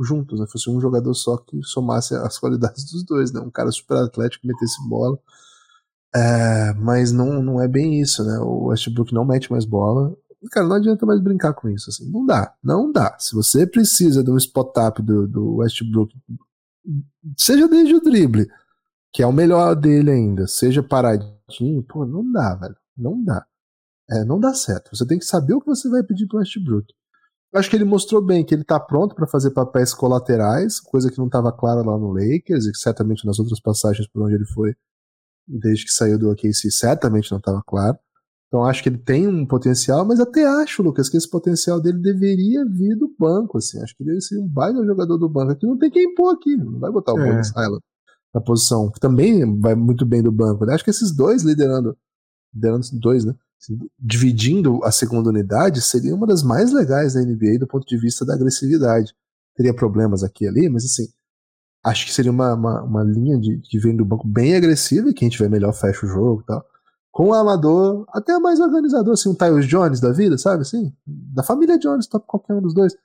S2: juntos, né? Fosse um jogador só que somasse as qualidades dos dois, né? Um cara super atlético, metesse bola é, mas não, não é bem isso, né? O Westbrook não mete mais bola. Cara, não adianta mais brincar com isso. Assim. Não dá, não dá. Se você precisa de um spot-up do, do Westbrook, seja desde o drible, que é o melhor dele ainda, seja paradinho, pô, não dá, velho. Não dá. É, não dá certo. Você tem que saber o que você vai pedir pro Westbrook. Acho que ele mostrou bem que ele tá pronto para fazer papéis colaterais, coisa que não estava clara lá no Lakers e certamente nas outras passagens por onde ele foi desde que saiu do OKC, certamente não estava claro. Então acho que ele tem um potencial, mas até acho, Lucas, que esse potencial dele deveria vir do banco, assim. Acho que ele seria um baita jogador do banco. Aqui não tem quem pôr aqui, não vai botar o é. Bones na posição, que também vai muito bem do banco. Né? Acho que esses dois liderando deram dois, né? Assim, dividindo a segunda unidade, seria uma das mais legais da NBA do ponto de vista da agressividade. Teria problemas aqui e ali, mas assim, acho que seria uma, uma, uma linha de, de vem do banco bem agressiva e quem tiver melhor fecha o jogo e tal. Com o amador, até mais organizador, assim, um Tyus Jones da vida, sabe? Assim, da família Jones, top qualquer um dos dois.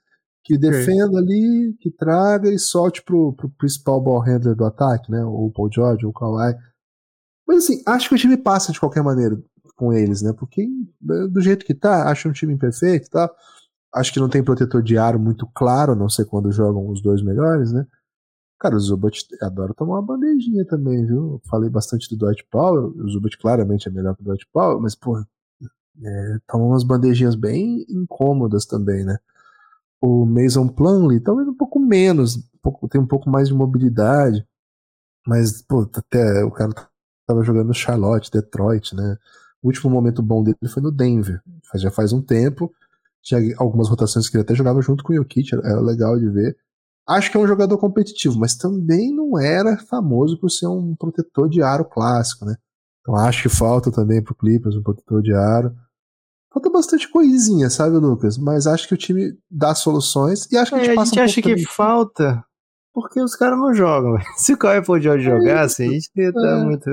S2: Que defenda ali, que traga e solte pro, pro principal ball handler do ataque, né? Ou o Paul George, ou o Kawhi. Mas assim, acho que o time passa de qualquer maneira com eles, né? Porque do jeito que tá, acho um time imperfeito e tá? tal. Acho que não tem protetor de aro muito claro, não sei quando jogam os dois melhores, né? Cara, o Zubat adora tomar uma bandejinha também, viu? Falei bastante do Dwight Powell, o Zubat claramente é melhor que o Dwight Powell, mas, pô, é, toma umas bandejinhas bem incômodas também, né? O Mason Plumlee, talvez um pouco menos, um pouco, tem um pouco mais de mobilidade, mas, pô, até o cara tava jogando Charlotte, Detroit, né? O último momento bom dele foi no Denver, já faz um tempo, tinha algumas rotações que ele até jogava junto com o Jokic, era legal de ver, Acho que é um jogador competitivo, mas também não era famoso por ser um protetor de aro clássico, né? Então acho que falta também pro Clippers um protetor de aro. Falta bastante coisinha, sabe, Lucas? Mas acho que o time dá soluções e acho que
S3: é,
S2: a gente
S3: a
S2: passa
S3: gente
S2: um
S3: acha que
S2: também.
S3: falta porque os caras não jogam. Se o Kawhi Paul George jogasse, a gente ia estar
S2: É.
S3: muito...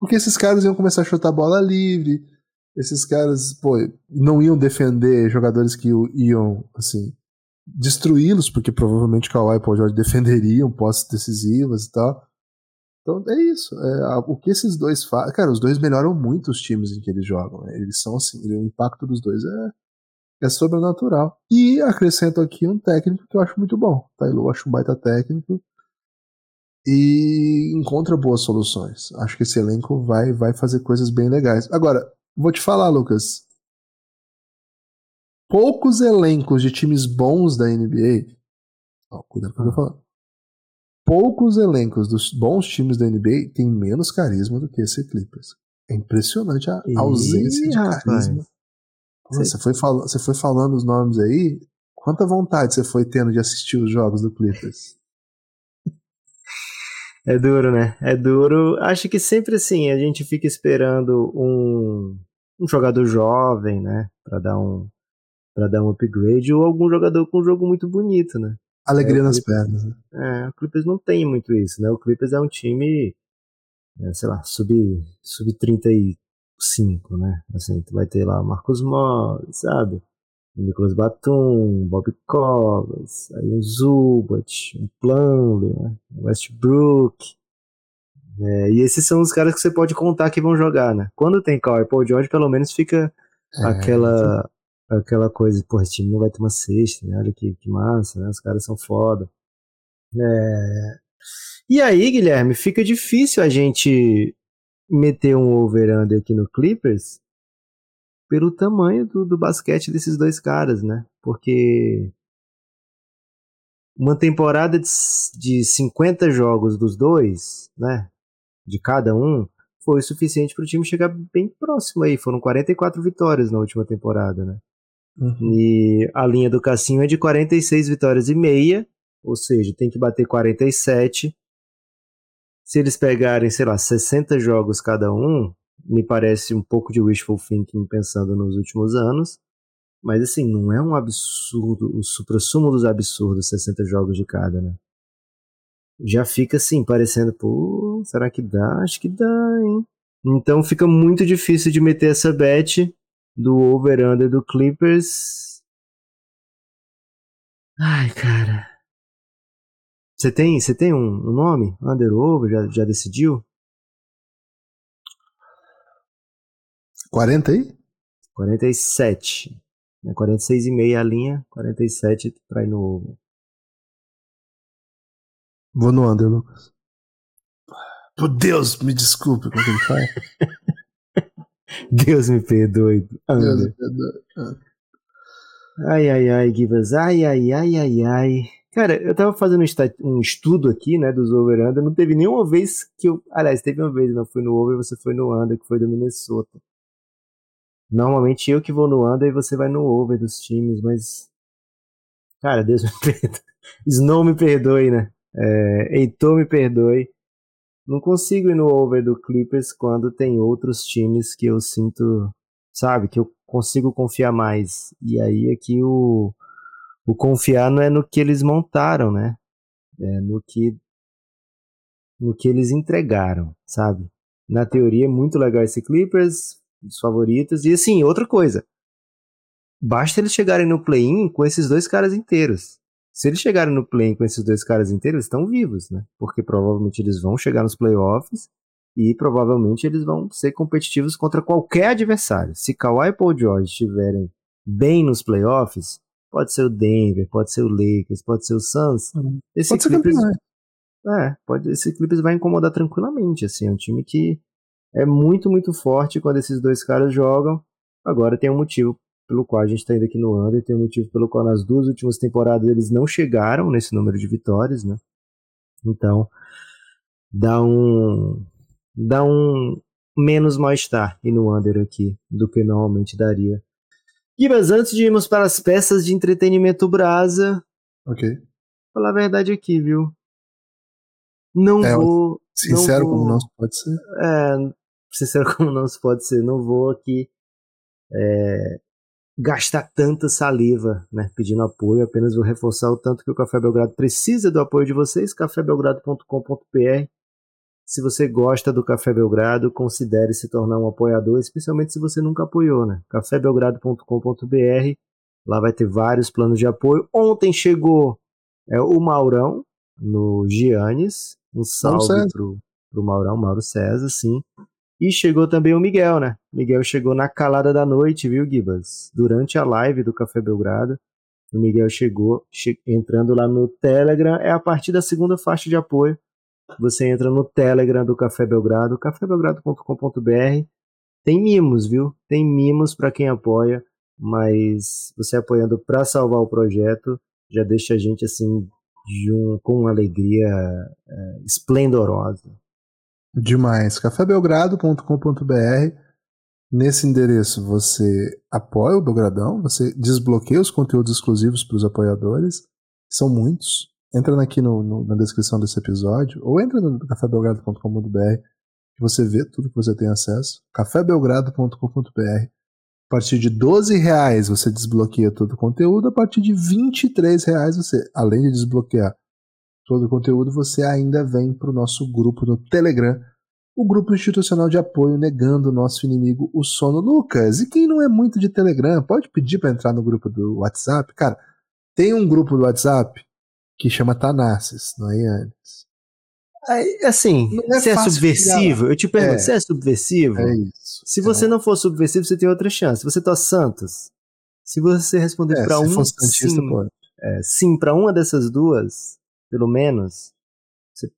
S2: Porque esses caras iam começar a chutar bola livre. Esses caras, pô, não iam defender jogadores que iam, assim, destruí-los, porque provavelmente Kawhi e Paul George defenderiam posses decisivas e tal. Então é isso. É, o que esses dois fazem. Cara, os dois melhoram muito os times em que eles jogam. né? Eles são assim, o impacto dos dois é, é sobrenatural. E acrescento aqui um técnico que eu acho muito bom. Tailu, eu acho um baita técnico. E encontra boas soluções. Acho que esse elenco vai, vai fazer coisas bem legais. Agora, vou te falar, Lucas. Poucos elencos de times bons da NBA. Ó, cuidado com o que eu tô falando. Poucos elencos dos bons times da NBA têm menos carisma do que esse Clippers. É impressionante a
S3: Ih,
S2: ausência de
S3: rapaz.
S2: carisma. Você foi, fal você foi falando os nomes aí. Quanta vontade você foi tendo de assistir os jogos do Clippers?
S3: É duro, né? É duro. Acho que sempre assim, a gente fica esperando um, um jogador jovem, né? Pra dar um para dar um upgrade ou algum jogador com um jogo muito bonito, né?
S2: Alegria
S3: É,
S2: nas
S3: Clippers.
S2: pernas. né?
S3: É, o Clippers não tem muito isso, né? O Clippers é um time, é, sei lá, sub, sub 35, né? Assim, tu vai ter lá o Marcos Morris, sabe? O Nicolas Batum, Bob Coggins, aí um Zubat, um Plumlee, né? Westbrook. É, e esses são os caras que você pode contar que vão jogar, né? Quando tem Kawhi Paul George, pelo menos fica
S2: É,
S3: aquela aquela coisa, pô, esse time não vai ter uma sexta, né? Olha que, que massa, né? Os caras são foda. É... E aí, Guilherme, fica difícil a gente meter um over-under aqui no Clippers pelo tamanho do, do basquete desses dois caras, né? Porque uma temporada de, de 50 jogos dos dois, né? De cada um, foi o suficiente para o time chegar bem próximo aí. Foram 44 vitórias na última temporada, né?
S2: Uhum.
S3: E a linha do Cassinho é de 46 vitórias e meia, ou seja, tem que bater 47. Se eles pegarem, sei lá, 60 jogos cada um, me parece um pouco de wishful thinking pensando nos últimos anos. Mas assim, não é um absurdo, o supra-sumo dos absurdos 60 jogos de cada, né? Já fica assim, parecendo, pô, será que dá? Acho que dá, hein? Então fica muito difícil de meter essa bet do over-under do Clippers. Ai, cara. Você tem, você tem um, um nome? Under over? Já, já decidiu?
S2: 40 aí?
S3: 47. Né, 46,5 a linha, 47 pra ir no over.
S2: Vou no under, Lucas. Por Deus, me desculpe como que ele faz.
S3: Deus me perdoe.
S2: Deus,
S3: Under.
S2: me perdoe.
S3: Ai, ai, ai, Givas. Ai, ai, ai, ai, ai. Cara, eu tava fazendo um estudo aqui, né, dos over-under. Não teve nenhuma vez que eu. Aliás, teve uma vez, não fui no over, você foi no under, que foi do Minnesota. Normalmente eu que vou no under e você vai no over dos times, mas. Cara, Deus me perdoe. Snow me perdoe, né? É, Heitor me perdoe. Não consigo ir no over do Clippers quando tem outros times que eu sinto, sabe, que eu consigo confiar mais. E aí aqui o, o confiar não é no que eles montaram, né? É no que no que eles entregaram, sabe? Na teoria é muito legal esse Clippers, os favoritos. E assim, outra coisa. Basta eles chegarem no play-in com esses dois caras inteiros. Se eles chegarem no play-in com esses dois caras inteiros, eles estão vivos, né? Porque provavelmente eles vão chegar nos playoffs e provavelmente eles vão ser competitivos contra qualquer adversário. Se Kawhi e Paul George estiverem bem nos playoffs, pode ser o Denver, pode ser o Lakers, pode ser o Suns.
S2: Uhum.
S3: Esse
S2: Pode ser campeão.
S3: é, pode, esse Clippers vai incomodar tranquilamente, assim, é um time que é muito, muito forte quando esses dois caras jogam. Agora tem um motivo pelo qual a gente está indo aqui no under, tem um motivo pelo qual nas duas últimas temporadas eles não chegaram nesse número de vitórias, né? Então, dá um dá um menos mal-estar no under aqui do que normalmente daria. E mas antes de irmos para as peças de entretenimento brasa,
S2: Ok.
S3: falar a verdade aqui, viu? Não
S2: É,
S3: vou.
S2: Sincero
S3: não vou,
S2: como não se pode ser.
S3: É, sincero como não se pode ser. Não vou aqui é, gastar tanta saliva, né? Pedindo apoio. Apenas vou reforçar o tanto que o Café Belgrado precisa do apoio de vocês. cafébelgrado.com.br. Se você gosta do Café Belgrado, considere se tornar um apoiador, especialmente se você nunca apoiou, né? cafébelgrado.com.br. Lá vai ter vários planos de apoio. Ontem chegou é, o Maurão no Giannis. Um salve pro, pro Maurão, Mauro César, sim. E chegou também o Miguel, né? Miguel chegou na calada da noite, viu, Gibas? Durante a live do Café Belgrado. O Miguel chegou che- entrando lá no Telegram. É a partir da segunda faixa de apoio. Você entra no Telegram do Café Belgrado, cafébelgrado.com.br. Tem mimos, viu? Tem mimos para quem apoia, mas você apoiando para salvar o projeto já deixa a gente assim um, com uma alegria é, esplendorosa.
S2: Demais. cafébelgrado.com.br. Nesse endereço você apoia o Belgradão, você desbloqueia os conteúdos exclusivos para os apoiadores. São muitos. Entra aqui no, no- na descrição desse episódio, ou entra no cafébelgrado.com.br que você vê tudo que você tem acesso. cafébelgrado.com.br. A partir de 12 reais você desbloqueia todo o conteúdo. A partir de 23 reais você, além de desbloquear todo o conteúdo, você ainda vem para o nosso grupo no Telegram, o grupo institucional de apoio negando o nosso inimigo, o sono. Lucas, e quem não é muito de Telegram, pode pedir para entrar no grupo do WhatsApp? Cara, tem um grupo do WhatsApp que chama Tanassis, não é, Yannis?
S3: Assim,
S2: Não é
S3: se é subversivo, eu te pergunto,
S2: É.
S3: se é subversivo,
S2: É isso.
S3: se você
S2: É,
S3: não for subversivo, você tem outra chance. Você tá Santos. Se você responder
S2: é,
S3: para
S2: se
S3: um sim, é, sim para uma dessas duas, pelo menos, você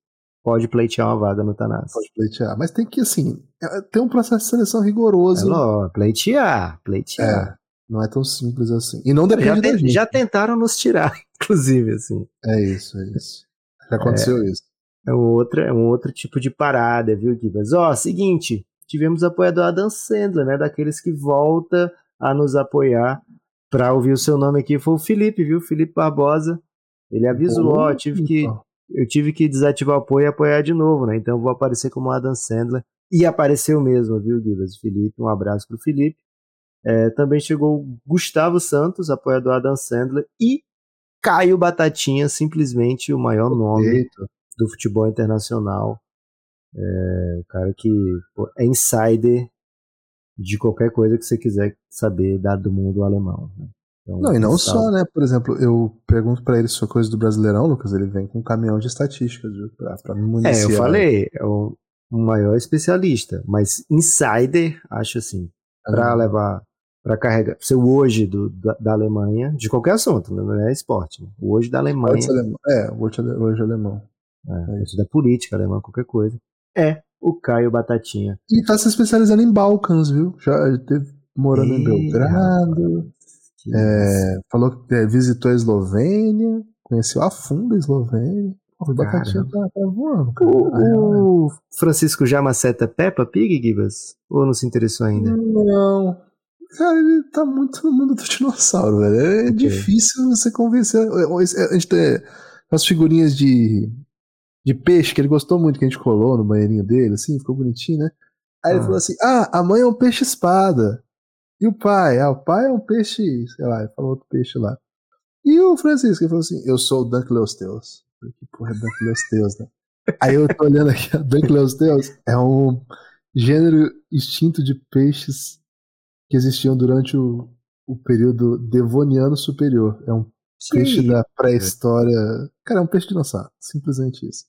S3: pode pleitear uma vaga no Tanás.
S2: Pode pleitear. Mas tem que, assim, é- tem um processo de seleção
S3: É
S2: rigoroso.
S3: ló, pleitear, pleitear.
S2: É, não é tão simples assim. E não depende
S3: já, te- já tentaram nos tirar, inclusive, assim.
S2: É isso, é isso. Já aconteceu isso.
S3: É um outro, é um outro tipo de parada, viu, Gibas? Ó, seguinte, tivemos apoiador Adam Sandler, né? Daqueles que volta a nos apoiar. Pra ouvir o seu nome aqui foi o Felipe, viu? Felipe Barbosa. Ele avisou, ó, tive que, eu tive que desativar o apoio e apoiar de novo, né? Então eu vou aparecer como Adam Sandler. E apareceu mesmo, viu, Gibas? Felipe, um abraço pro Felipe. É, também chegou o Gustavo Santos, apoiador Adam Sandler. E Caio Batatinha, simplesmente o maior nome do futebol internacional. É, o cara que pô, é insider de qualquer coisa que você quiser saber da, do mundo alemão. Né? Então,
S2: Não, e não só, né? Por exemplo, eu pergunto pra ele se foi coisa do Brasileirão, Lucas, ele vem com um caminhão de estatísticas, viu? Pra, pra me
S3: É,
S2: municiar.
S3: eu falei, é o, maior especialista, mas insider, acho assim, pra
S2: Ah,
S3: levar, pra carregar, ser o hoje do, da, da Alemanha, de qualquer assunto, não é esporte, né? o hoje da Alemanha,
S2: alemão. É, hoje, é- hoje é alemão.
S3: é, hoje da política alemã, qualquer coisa, é o Caio Batatinha.
S2: E tá se especializando em Balcãs, viu? Já teve morando em Belgrado. É, falou que é, visitou a Eslovênia, conheceu a fundo a Eslovênia. Pô, O Batatinha tá, tá voando. cara.
S3: O, o Francisco já maceta Peppa Pig, Gibas? Ou não se interessou ainda?
S2: Não. Cara, ele tá muito no mundo do dinossauro, velho. É
S3: Ok.
S2: difícil você convencer. A gente tem as figurinhas de, de peixe, que ele gostou muito, que a gente colou no banheirinho dele, assim, ficou bonitinho, né? Aí ele
S3: Ah.
S2: falou assim: Ah, a mãe é um peixe espada. E o pai? Ah, o pai é um peixe, sei lá, ele falou outro peixe lá. E o Francisco, ele falou assim: Eu sou o Dunkleosteus. Eu falei, Que porra é Dunkleosteus, né? Aí eu tô olhando aqui, Dunkleosteus é um gênero extinto de peixes que existiam durante o, o período devoniano superior. É um peixe da pré-história. Cara, é um peixe dinossauro. Simplesmente isso.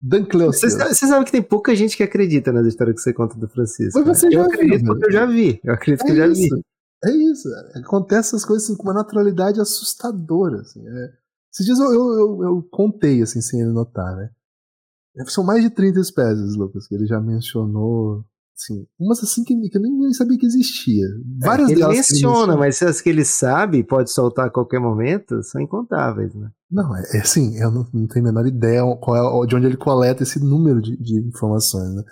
S3: Você
S2: Dunkleosteus.
S3: sabe, você sabe que tem pouca gente que acredita nas histórias que você conta do Francisco.
S2: Mas
S3: né?
S2: você
S3: eu
S2: já
S3: acredito
S2: viu,
S3: porque eu já vi. Eu acredito que eu
S2: É
S3: já vi.
S2: isso. É isso. Acontece essas coisas assim, com uma naturalidade assustadora. Assim, é. Esses dias eu, eu, eu, eu contei, assim, sem ele notar, né? São mais de 30 espécies, Lucas, que ele já mencionou. Assim, umas assim que, que eu nem, nem sabia que existia. Várias
S3: É, ele
S2: delas.
S3: menciona, mas as que ele sabe, pode soltar a qualquer momento, são incontáveis, né?
S2: Não, é, é assim, eu não, não tenho a menor ideia qual é, de onde ele coleta esse número de, de informações, né?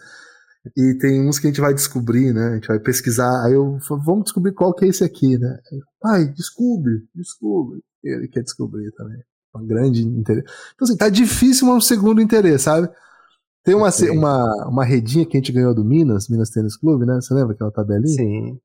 S2: E tem uns que a gente vai descobrir, né? A gente vai pesquisar, aí eu falo, vamos descobrir qual que é esse aqui, né? Pai, descobre, descobre. Ele quer descobrir também. Um grande interesse. Então, assim, tá difícil um segundo interesse, sabe? Tem uma, uma, uma redinha que a gente ganhou do Minas, Minas Tênis Clube, né? Você lembra aquela tabelinha?
S3: Sim.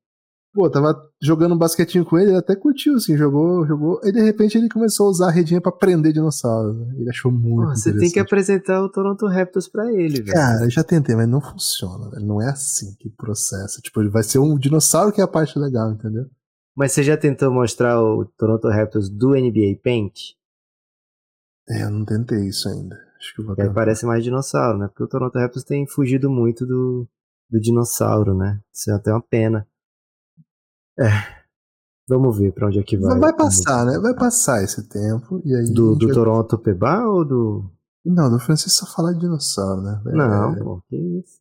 S2: Pô, tava jogando um basquetinho com ele, ele até curtiu, assim, jogou, jogou. E de repente ele começou a usar a redinha pra prender dinossauros. né? Ele achou muito
S3: Pô, você tem que apresentar o Toronto Raptors pra ele, velho.
S2: Cara, eu já tentei, mas não funciona, velho. Não é assim que processa. Tipo, vai ser um dinossauro que é a parte legal, entendeu?
S3: Mas você já tentou mostrar o Toronto Raptors do NBA Paint?
S2: É, eu não tentei isso ainda. Acho que vou
S3: Que aí parece mais dinossauro, né? Porque o Toronto Raptors tem fugido muito do, do dinossauro, né? Isso é até uma pena. É. Vamos ver pra onde é que vai.
S2: Vai, passar, né? Vai passar esse tempo. E aí.
S3: Do, do
S2: vai-
S3: Toronto Peba ou do.
S2: Não, do Francisco só falar de dinossauro, né? É,
S3: Não, pô, que isso.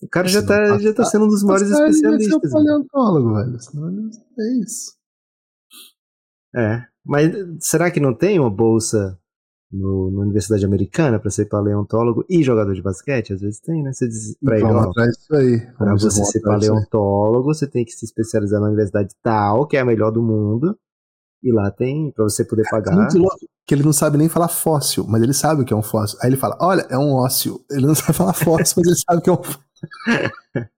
S3: O cara já tá, já tá sendo um dos maiores
S2: Passar, ele ser um
S3: especialistas. velho.
S2: paleontólogo, velho. Senão É isso.
S3: É. Mas será que não tem uma bolsa no, na Universidade Americana pra ser paleontólogo e jogador de basquete? Às vezes tem, né? Você diz pra ele,
S2: Vamos
S3: ó,
S2: Vamos
S3: você ser paleontólogo, você tem que se especializar na universidade tal, que é a melhor do mundo. E lá tem, pra você poder
S2: É
S3: pagar.
S2: muito louco que ele não sabe nem falar fóssil, mas ele sabe o que é um fóssil. Aí ele fala: Olha, é um ósseo. Ele não sabe falar fóssil, mas ele sabe o que é um fóssil.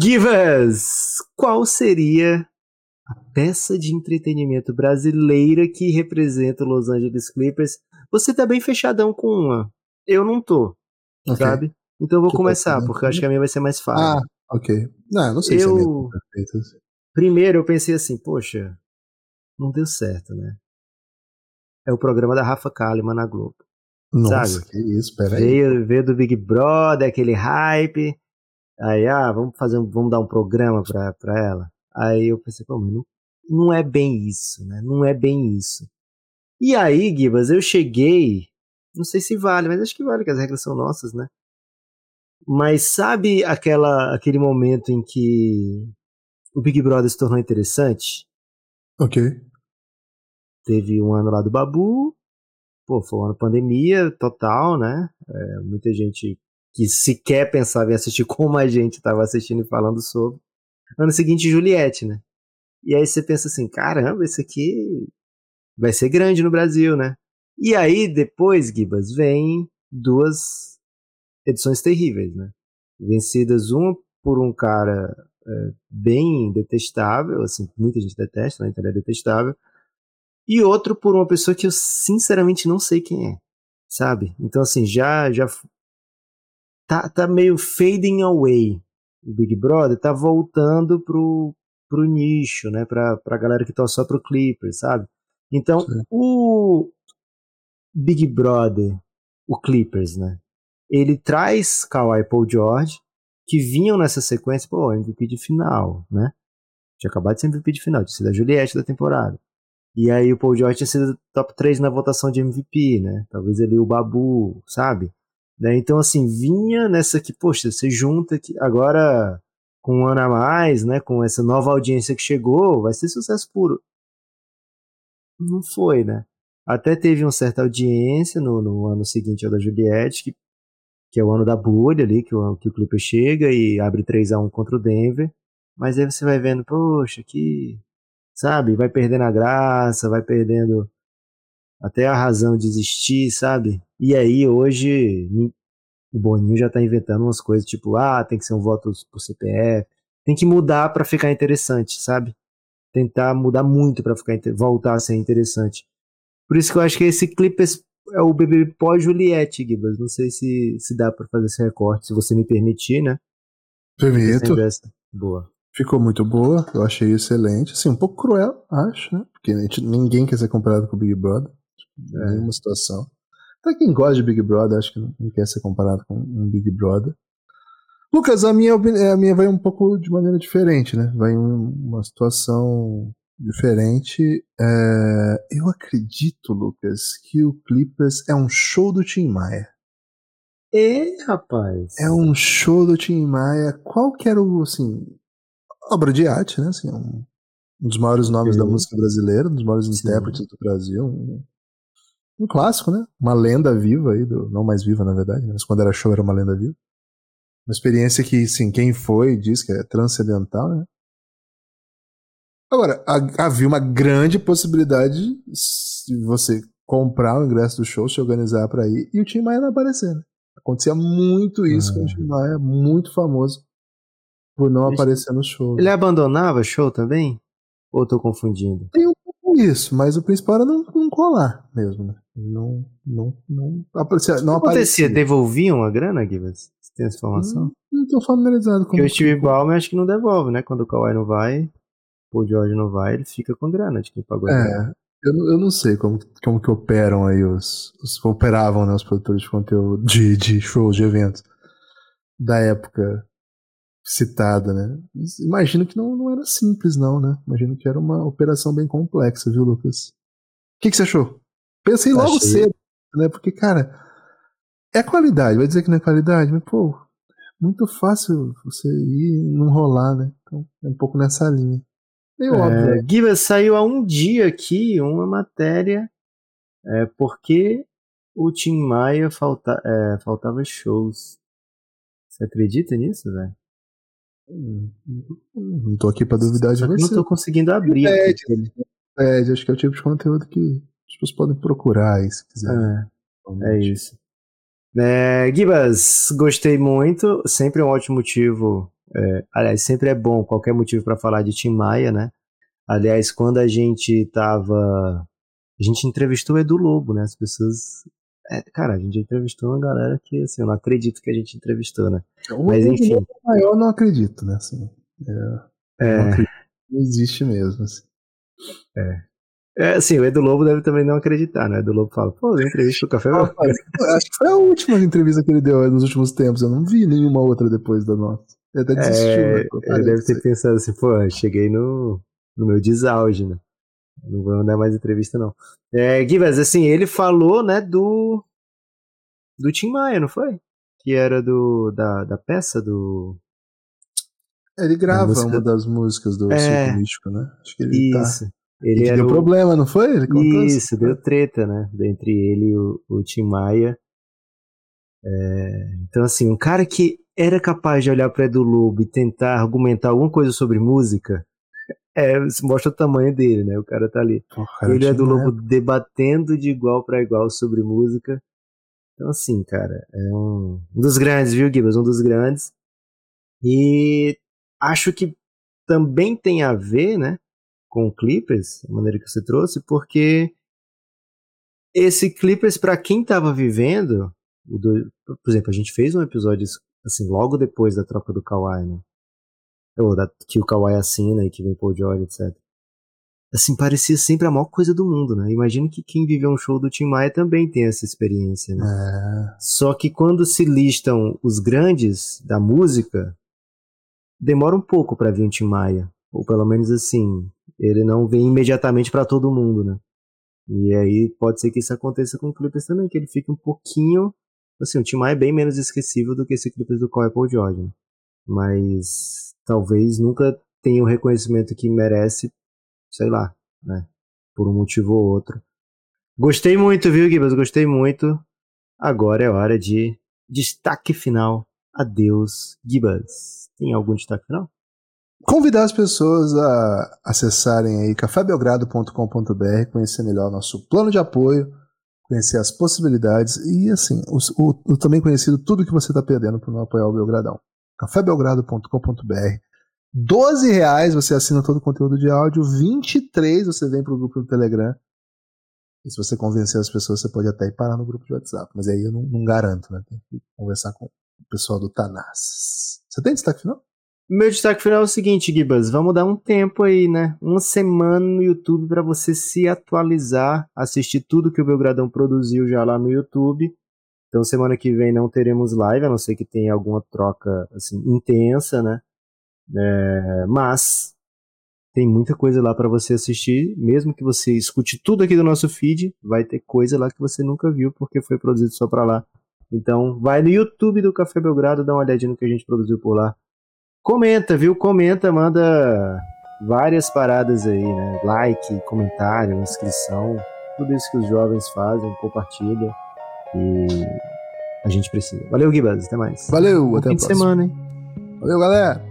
S3: Give us! Qual seria a peça de entretenimento brasileira que representa o Los Angeles Clippers? Você tá bem fechadão com uma. Eu não tô,
S2: Ok.
S3: sabe? Então eu vou
S2: Que
S3: começar,
S2: né?
S3: porque eu acho que a minha vai ser mais
S2: Ah,
S3: fácil.
S2: ok. Não, não sei se é
S3: eu,
S2: mesmo perfeito. assim.
S3: primeiro eu pensei assim, poxa, não deu certo, né? É o programa da Rafa Kalimann na Globo.
S2: Nossa,
S3: Sabe?
S2: que isso, peraí.
S3: Veio, veio do Big Brother, aquele hype. Aí, ah, vamos fazer vamos dar um programa pra, pra ela. Aí eu pensei, pô, mas não, não é bem isso, né? Não é bem isso. E aí, Gibas, eu cheguei. Não sei se vale, mas acho que vale, que as regras são nossas, né? Mas sabe aquela, aquele momento em que o Big Brother se tornou interessante?
S2: Ok.
S3: Teve um ano lá do Babu, pô, foi um ano pandemia total, né? É, muita gente que sequer pensava em assistir como a gente estava assistindo e falando sobre. Ano seguinte, Juliette, né? E aí você pensa assim, caramba, esse aqui vai ser grande no Brasil, né? E aí depois, Gibas, vem duas edições terríveis, né? Vencidas uma por um cara é, bem detestável, assim, muita gente detesta, né? Então ele é detestável e outro por uma pessoa que eu sinceramente não sei quem é, sabe? Então assim, já já tá, tá meio fading away o Big Brother, tá voltando pro, pro nicho, né, pra, pra galera que tá só pro Clippers, sabe? Então,
S2: Sim.
S3: o Big Brother, o Clippers, né, ele traz Kawhi e Paul George, que vinham nessa sequência, pô, MVP de final, né? Tinha acabado de ser MVP de final, tinha sido a Juliette da temporada. E aí o Paul George tinha sido top 3 na votação de MVP, né? Talvez ali o Babu, sabe? Né? Então, assim, vinha nessa que, poxa, você junta que agora com um ano a mais, né? Com essa nova audiência que chegou, vai ser sucesso puro. Não foi, né? Até teve uma certa audiência no, no ano seguinte ao da Juliette, que, que é o ano da bolha ali, que o, que o Clipper chega e abre 3 a 1 contra o Denver. Mas aí você vai vendo, poxa, que sabe? Vai perdendo a graça, vai perdendo até a razão de existir, sabe? E aí hoje o Boninho já tá inventando umas coisas tipo, ah, tem que ser um voto por CPF, tem que mudar para ficar interessante, sabe? Tentar mudar muito para ficar voltar a ser interessante. Por isso que eu acho que esse clipe é o bebê pós-Juliette, Gibas. Não sei se, se dá para fazer esse recorte, se você me permitir, né?
S2: Permito.
S3: Boa.
S2: Ficou muito boa, eu achei excelente. Assim, um pouco cruel, acho, né? Porque gente, ninguém quer ser comparado com o Big Brother. É. Nenhuma situação. Até quem gosta de Big Brother, acho que não quer ser comparado com um Big Brother. Lucas, a minha, a minha vai um pouco de maneira diferente, né? Vai em uma situação diferente. É... Eu acredito, Lucas, que o Clippers é um show do Tim Maia.
S3: É, rapaz.
S2: É um show do Tim Maia. Qual que era o, assim, obra de arte, né? Assim, um, um dos maiores nomes Sim. da música brasileira, um dos maiores intérpretes do Brasil. Um, um, clássico, né? Uma lenda viva aí, do, não mais viva, na verdade, mas quando era show era uma lenda viva. Uma experiência que, sim, quem foi diz que é transcendental, né? Agora, havia uma grande possibilidade de você comprar o ingresso do show, se organizar para ir, e o Tim Maia não aparecer, né? Acontecia muito isso ah. com o Tim Maia, muito famoso por não Ele... aparecer no show.
S3: Ele abandonava o show também? Ou tô confundindo?
S2: Tem um pouco isso, mas o principal era não, não colar mesmo, né? Não, não, não, aparecia, não
S3: acontecia? Devolviam a grana, Givas? Você tem essa informação?
S2: Não, não tô familiarizado com
S3: Porque o Steve Ballmer acho que não devolve, né? Quando o Kawhi não vai, o George não vai, ele fica com grana de quem pagou
S2: é, grana. Eu, eu não sei como, como que operam aí os, os operavam, né, os produtores de conteúdo de, de shows, de eventos da época citada, né? Mas imagino que não, não era simples, não, né? Imagino que era uma operação bem complexa, viu, Lucas? O que, que você achou? Pensei logo Achei. cedo, né? Porque, cara, é qualidade, vai dizer que não é qualidade, mas, pô, muito fácil você ir não rolar, né? Então, é um pouco nessa linha.
S3: Meio é, óbvio. Giva, saiu há um dia aqui uma matéria é, porque o Tim Maia falta, é, faltava shows. Você acredita nisso, velho?
S2: Não tô aqui pra duvidar de você.
S3: Não tô conseguindo abrir.
S2: É, é, acho que é o tipo de conteúdo que as pessoas podem procurar aí, se quiser.
S3: É, é isso. É, Gibas, gostei muito. Sempre é um ótimo motivo. É, aliás, sempre é bom qualquer motivo para falar de Tim Maia, né? Aliás, quando a gente tava. A gente entrevistou o Edu Lobo, né? As pessoas é, cara, a gente entrevistou uma galera que, assim, eu não acredito que a gente entrevistou, né?
S2: O Mas enfim. maior não acredito, né? Assim, é, é... Não, acredito, não, existe mesmo. Assim.
S3: É. É, assim, o Edu Lobo deve também não acreditar, né? O Edu Lobo fala, pô, entrevista o Café ah,
S2: Acho que foi a última entrevista que ele deu nos últimos tempos. Eu não vi nenhuma outra depois da nossa. Ele até desistiu. É,
S3: né? Ele deve ter pensado assim, pô, cheguei no, no meu desauge, né? Não vou mandar mais entrevista, não. É, Givas, assim, ele falou, né, do. Do Tim Maia, não foi? Que era do. Da, da peça do.
S2: É, ele grava uma das músicas do é, Circo Místico, né? Acho que ele tá
S3: isso. Tá... Ele,
S2: deu o... problema, não foi?
S3: Isso, deu treta, né? Entre ele e o, o Tim Maia. É, então, assim, um cara que era capaz de olhar para Edu Lobo e tentar argumentar alguma coisa sobre música, é, mostra o tamanho dele, né? O cara tá ali. Porra, ele é do Lobo debatendo de igual para igual sobre música. Então, assim, cara, é um, um dos grandes, viu, Gibbs? Um dos grandes. E acho que também tem a ver, né, com o Clippers, a maneira que você trouxe, porque esse Clippers, para quem tava vivendo, do, por exemplo, a gente fez um episódio assim, logo depois da troca do Kawhi, né? ou da, que o Kawhi assina e que vem Paul George, etc. Assim, parecia sempre a maior coisa do mundo, né? Imagino que quem viveu um show do Tim Maia também tem essa experiência, né? É. Só que quando se listam os grandes da música, demora um pouco para vir um Tim Maia. Ou pelo menos assim, ele não vem imediatamente para todo mundo, né? E aí pode ser que isso aconteça com o Clippers também, que ele fique um pouquinho. Assim, o Tim Maia é bem menos esquecível do que esse Clippers do Kawhi Paul George. Né? Mas talvez nunca tenha o reconhecimento que merece, sei lá, né? Por um motivo ou outro. Gostei muito, viu, Gibas? Gostei muito. Agora é hora de destaque final. Adeus, Gibas. Tem algum destaque final?
S2: Convidar as pessoas a acessarem aí cafébelgrado.com.br, conhecer melhor nosso plano de apoio, conhecer as possibilidades e, assim, o, o, o também conhecido tudo que você está perdendo para não apoiar o Belgradão. cafébelgrado.com.br 12 reais você assina todo o conteúdo de áudio, 23 você vem para o grupo do Telegram. E se você convencer as pessoas, você pode até ir parar no grupo de WhatsApp. Mas aí eu não, não garanto, né? Tem que conversar com o pessoal do Tanas. Você tem destaque final?
S3: Meu destaque final é o seguinte, Gibas, vamos dar um tempo aí, né? Uma semana no YouTube para você se atualizar, assistir tudo que o Belgradão produziu já lá no YouTube. Então semana que vem não teremos live, a não ser que tenha alguma troca assim intensa, né? É, mas tem muita coisa lá para você assistir, mesmo que você escute tudo aqui do nosso feed, vai ter coisa lá que você nunca viu porque foi produzido só para lá. Então vai no YouTube do Café Belgrado, dá uma olhadinha no que a gente produziu por lá Comenta, viu? Comenta, manda várias paradas aí, né? Like, comentário, inscrição, tudo isso que os jovens fazem, compartilha. E a gente precisa. Valeu, Gibas, até mais.
S2: Valeu,
S3: Bom
S2: até
S3: fim
S2: a
S3: de
S2: próxima.
S3: semana, hein?
S2: Valeu, galera.